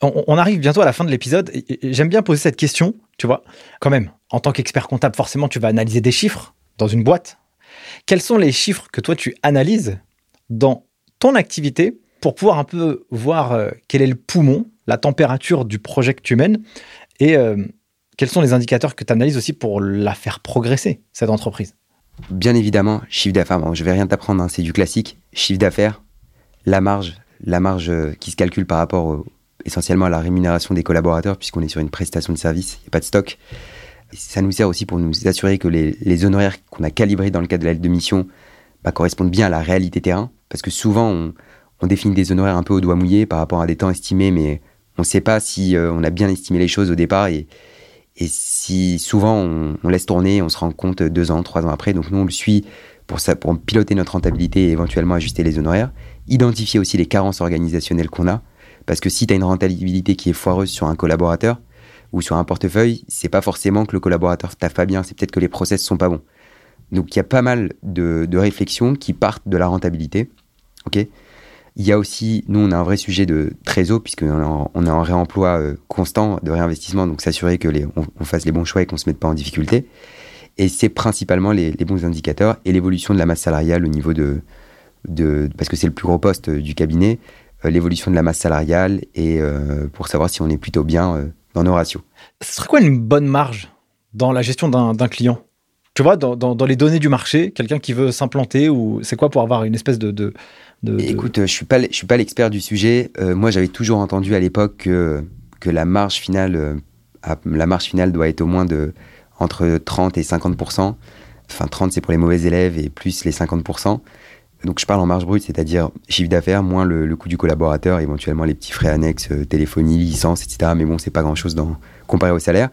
on, arrive bientôt à la fin de l'épisode. J'aime bien poser cette question, tu vois. Quand même, en tant qu'expert comptable, forcément, tu vas analyser des chiffres dans une boîte. Quels sont les chiffres que toi, tu analyses dans ton activité pour pouvoir un peu voir euh, quel est le poumon, la température du projet que tu mènes et euh, quels sont les indicateurs que tu analyses aussi pour la faire progresser, cette entreprise? Bien évidemment, chiffre d'affaires. Bon, je vais rien t'apprendre, hein, c'est du classique. Chiffre d'affaires, la marge, la marge euh, qui se calcule par rapport au, essentiellement à la rémunération des collaborateurs, puisqu'on est sur une prestation de service, il n'y a pas de stock. ça nous sert aussi pour nous assurer que les, honoraires qu'on a calibrés dans le cadre de la lettre de mission bah, correspondent bien à la réalité terrain, parce que souvent on, définit des honoraires un peu au doigt mouillé par rapport à des temps estimés, mais on ne sait pas si euh, on a bien estimé les choses au départ et, si souvent on, laisse tourner, on se rend compte deux ans, trois ans après. Donc nous on le suit pour piloter notre rentabilité et éventuellement ajuster les honoraires, identifier aussi les carences organisationnelles qu'on a parce que si tu as une rentabilité qui est foireuse sur un collaborateur ou sur un portefeuille, c'est pas forcément que le collaborateur taffe pas bien, c'est peut-être que les process sont pas bons. Donc il y a pas mal de, réflexions qui partent de la rentabilité. Ok? Il y a aussi, nous, on a un vrai sujet de trésor, puisqu'on est, on a un réemploi euh, constant de réinvestissement, donc s'assurer que on, fasse les bons choix et qu'on se mette pas en difficulté. Et c'est principalement les, bons indicateurs et l'évolution de la masse salariale au niveau de, parce que c'est le plus gros poste du cabinet, euh, l'évolution de la masse salariale et euh, pour savoir si on est plutôt bien euh, dans nos ratios. Ce serait quoi une bonne marge dans la gestion d'un client? Tu vois, dans, les données du marché, quelqu'un qui veut s'implanter, ou c'est quoi pour avoir une espèce de... de, Écoute, je suis pas, je suis pas l'expert du sujet. moi, j'avais toujours entendu à l'époque que, que la marge finale, la marge finale doit être au moins de entre 30 et 50 Enfin, 30 c'est pour les mauvais élèves et plus les 50 donc je parle en marge brute, c'est-à-dire chiffre d'affaires moins le, coût du collaborateur, éventuellement les petits frais annexes, euh, téléphonie, licence, etc. Mais bon, c'est pas grand-chose dans, comparé au salaire.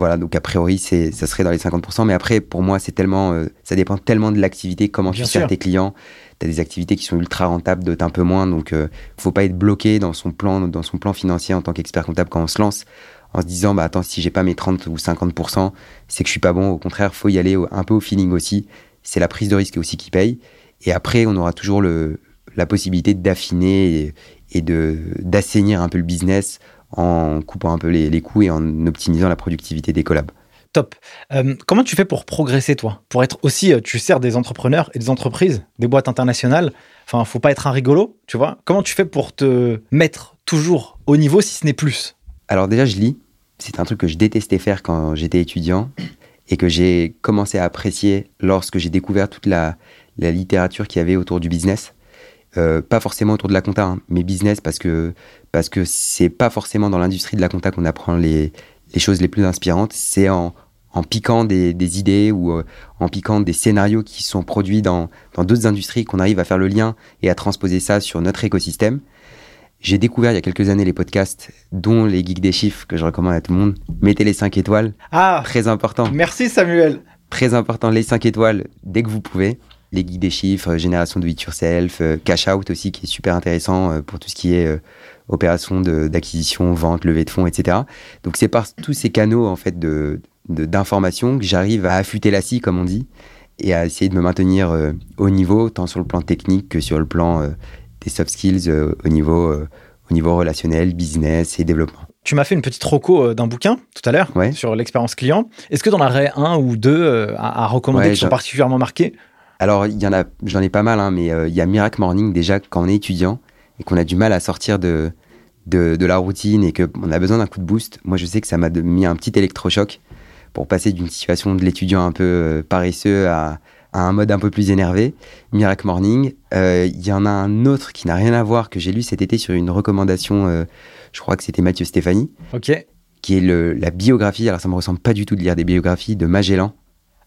Voilà, donc a priori, c'est, ça serait dans les 50%. Mais après, pour moi, c'est tellement, euh, ça dépend tellement de l'activité, comment tu sers tes clients. Tu as des activités qui sont ultra rentables, d'autres un peu moins. Donc, il euh, faut pas être bloqué dans son plan, dans son plan financier en tant qu'expert comptable quand on se lance en se disant, bah attends, si j'ai pas mes 30 ou 50%, c'est que je suis pas bon. Au contraire, faut y aller un peu au feeling aussi. C'est la prise de risque aussi qui paye. Et après, on aura toujours le, la possibilité d'affiner et, de d'assainir un peu le business en coupant un peu les, les, coûts et en optimisant la productivité des collabs. Top. Euh, comment tu fais pour progresser, toi? Pour être aussi, euh, tu sers des entrepreneurs et des entreprises, des boîtes internationales. Enfin, faut pas être un rigolo, tu vois. Comment tu fais pour te mettre toujours au niveau si ce n'est plus? Alors déjà, je lis. C'est un truc que je détestais faire quand j'étais étudiant et que j'ai commencé à apprécier lorsque j'ai découvert toute la, littérature qu'il y avait autour du business. Euh, pas forcément autour de la compta, hein, mais business parce que parce que c'est pas forcément dans l'industrie de la compta qu'on apprend les, les choses les plus inspirantes. C'est en, en piquant des, des idées ou euh, en piquant des scénarios qui sont produits dans d'autres industries qu'on arrive à faire le lien et à transposer ça sur notre écosystème. J'ai découvert il y a quelques années les podcasts, dont les Geeks des chiffres, que je recommande à tout le monde. Mettez les 5 étoiles. Ah Très important. Merci Samuel. Très important, les 5 étoiles dès que vous pouvez les geeks des chiffres, génération de it yourself, euh, cash out aussi qui est super intéressant euh, pour tout ce qui est euh, opération d'acquisition, vente, levée de fonds, etc. Donc c'est par tous ces canaux en fait de d'information que j'arrive à affûter la scie comme on dit et à essayer de me maintenir au niveau tant sur le plan technique que sur le plan des soft skills au niveau au niveau relationnel, business et développement. Tu m'as fait une petite roco d'un bouquin tout à l'heure sur l'expérience client. Est-ce que tu en aurais un ou deux à, recommander qui sont particulièrement marqués? Alors, il y en a, j'en ai pas mal, hein, mais euh, il y a Miracle Morning déjà quand on est étudiant et qu'on a du mal à sortir de, de, la routine et qu'on a besoin d'un coup de boost. Moi, je sais que ça m'a mis un petit électrochoc pour passer d'une situation de l'étudiant un peu euh, paresseux à, un mode un peu plus énervé. Miracle Morning. Euh, il y en a un autre qui n'a rien à voir que j'ai lu cet été sur une recommandation. je crois que c'était Mathieu Stéphanie. Ok. Qui est le, la biographie. Alors, ça me ressemble pas du tout de lire des biographies de Magellan.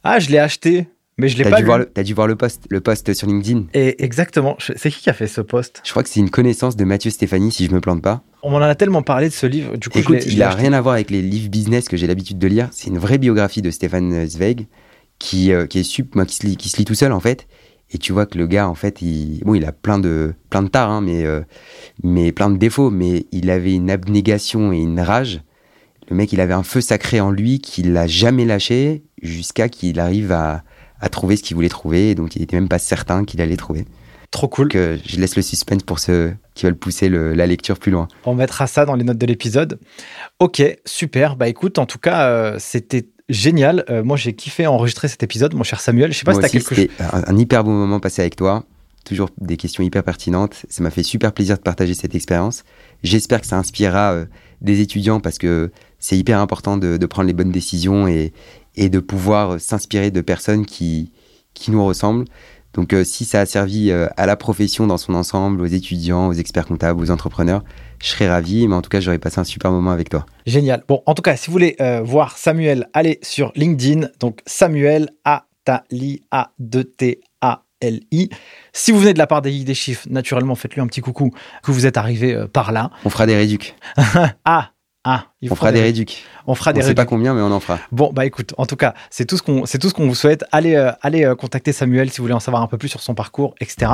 Ah, je l'ai acheté. Mais je l'ai pas dû Voir le, as dû voir le post, le post sur LinkedIn. Et exactement. C'est qui qui a fait ce post? Je crois que c'est une connaissance de Mathieu Stéphanie, si je me plante pas. On m'en a tellement parlé de ce livre. Du coup, Écoute, il a rien à voir avec les livres business que j'ai l'habitude de lire. C'est une vraie biographie de Stéphane Zweig qui, euh, qui est sup, moi, qui se, lit, qui se lit tout seul en fait. Et tu vois que le gars, en fait, il, bon, il a plein de, plein de tares, hein, mais, euh, mais plein de défauts. Mais il avait une abnégation et une rage. Le mec, il avait un feu sacré en lui qu'il n'a jamais lâché jusqu'à qu'il arrive à, à trouver ce qu'il voulait trouver, et donc il n'était même pas certain qu'il allait trouver. Trop cool. Que je laisse le suspense pour ceux qui veulent pousser la lecture plus loin. On mettra ça dans les notes de l'épisode. Ok, super. Bah écoute, en tout cas, euh, c'était génial. Euh, moi, j'ai kiffé enregistrer cet épisode, mon cher Samuel. Je sais pas si tu as quelque chose. Un, un hyper beau moment passé avec toi. Toujours des questions hyper pertinentes. Ça m'a fait super plaisir de partager cette expérience. J'espère que ça inspirera euh, des étudiants parce que c'est hyper important de, de, prendre les bonnes décisions et, et de pouvoir s'inspirer de personnes qui, qui nous ressemblent. Donc euh, si ça a servi euh, à la profession dans son ensemble, aux étudiants, aux experts comptables, aux entrepreneurs, je serais ravi, mais en tout cas j'aurais passé un super moment avec toi. Génial. Bon, en tout cas, si vous voulez euh, voir Samuel, allez sur LinkedIn, donc Samuel Atali A 2 T A L I. Si vous venez de la part des des chiffres, naturellement faites-lui un petit coucou que vous êtes arrivé par là. On fera des réducs. ah, ah, on fera des réducs. On fera des. On sait pas combien, mais on en fera. Bon, bah écoute, en tout cas, c'est tout ce qu'on, c'est tout ce qu'on vous souhaite. Allez, euh, allez euh, contacter Samuel si vous voulez en savoir un peu plus sur son parcours, etc.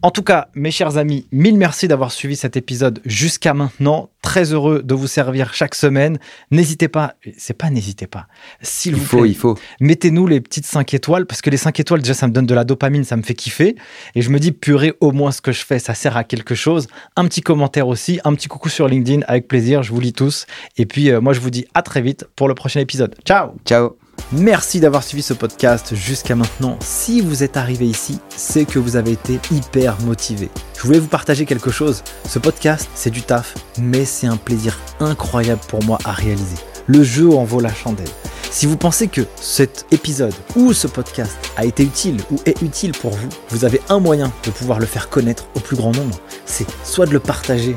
En tout cas, mes chers amis, mille merci d'avoir suivi cet épisode jusqu'à maintenant. Très heureux de vous servir chaque semaine. N'hésitez pas, c'est pas n'hésitez pas. S'il vous faut, plaît, il faut. Mettez-nous les petites 5 étoiles parce que les 5 étoiles déjà ça me donne de la dopamine, ça me fait kiffer et je me dis purée, au moins ce que je fais, ça sert à quelque chose. Un petit commentaire aussi, un petit coucou sur LinkedIn avec plaisir, je vous lis tous et puis euh, moi je vous dis à très vite pour le prochain épisode. Ciao. Ciao. Merci d'avoir suivi ce podcast jusqu'à maintenant. Si vous êtes arrivé ici, c'est que vous avez été hyper motivé. Je voulais vous partager quelque chose. Ce podcast, c'est du taf, mais c'est un plaisir incroyable pour moi à réaliser. Le jeu en vaut la chandelle. Si vous pensez que cet épisode ou ce podcast a été utile ou est utile pour vous, vous avez un moyen de pouvoir le faire connaître au plus grand nombre. C'est soit de le partager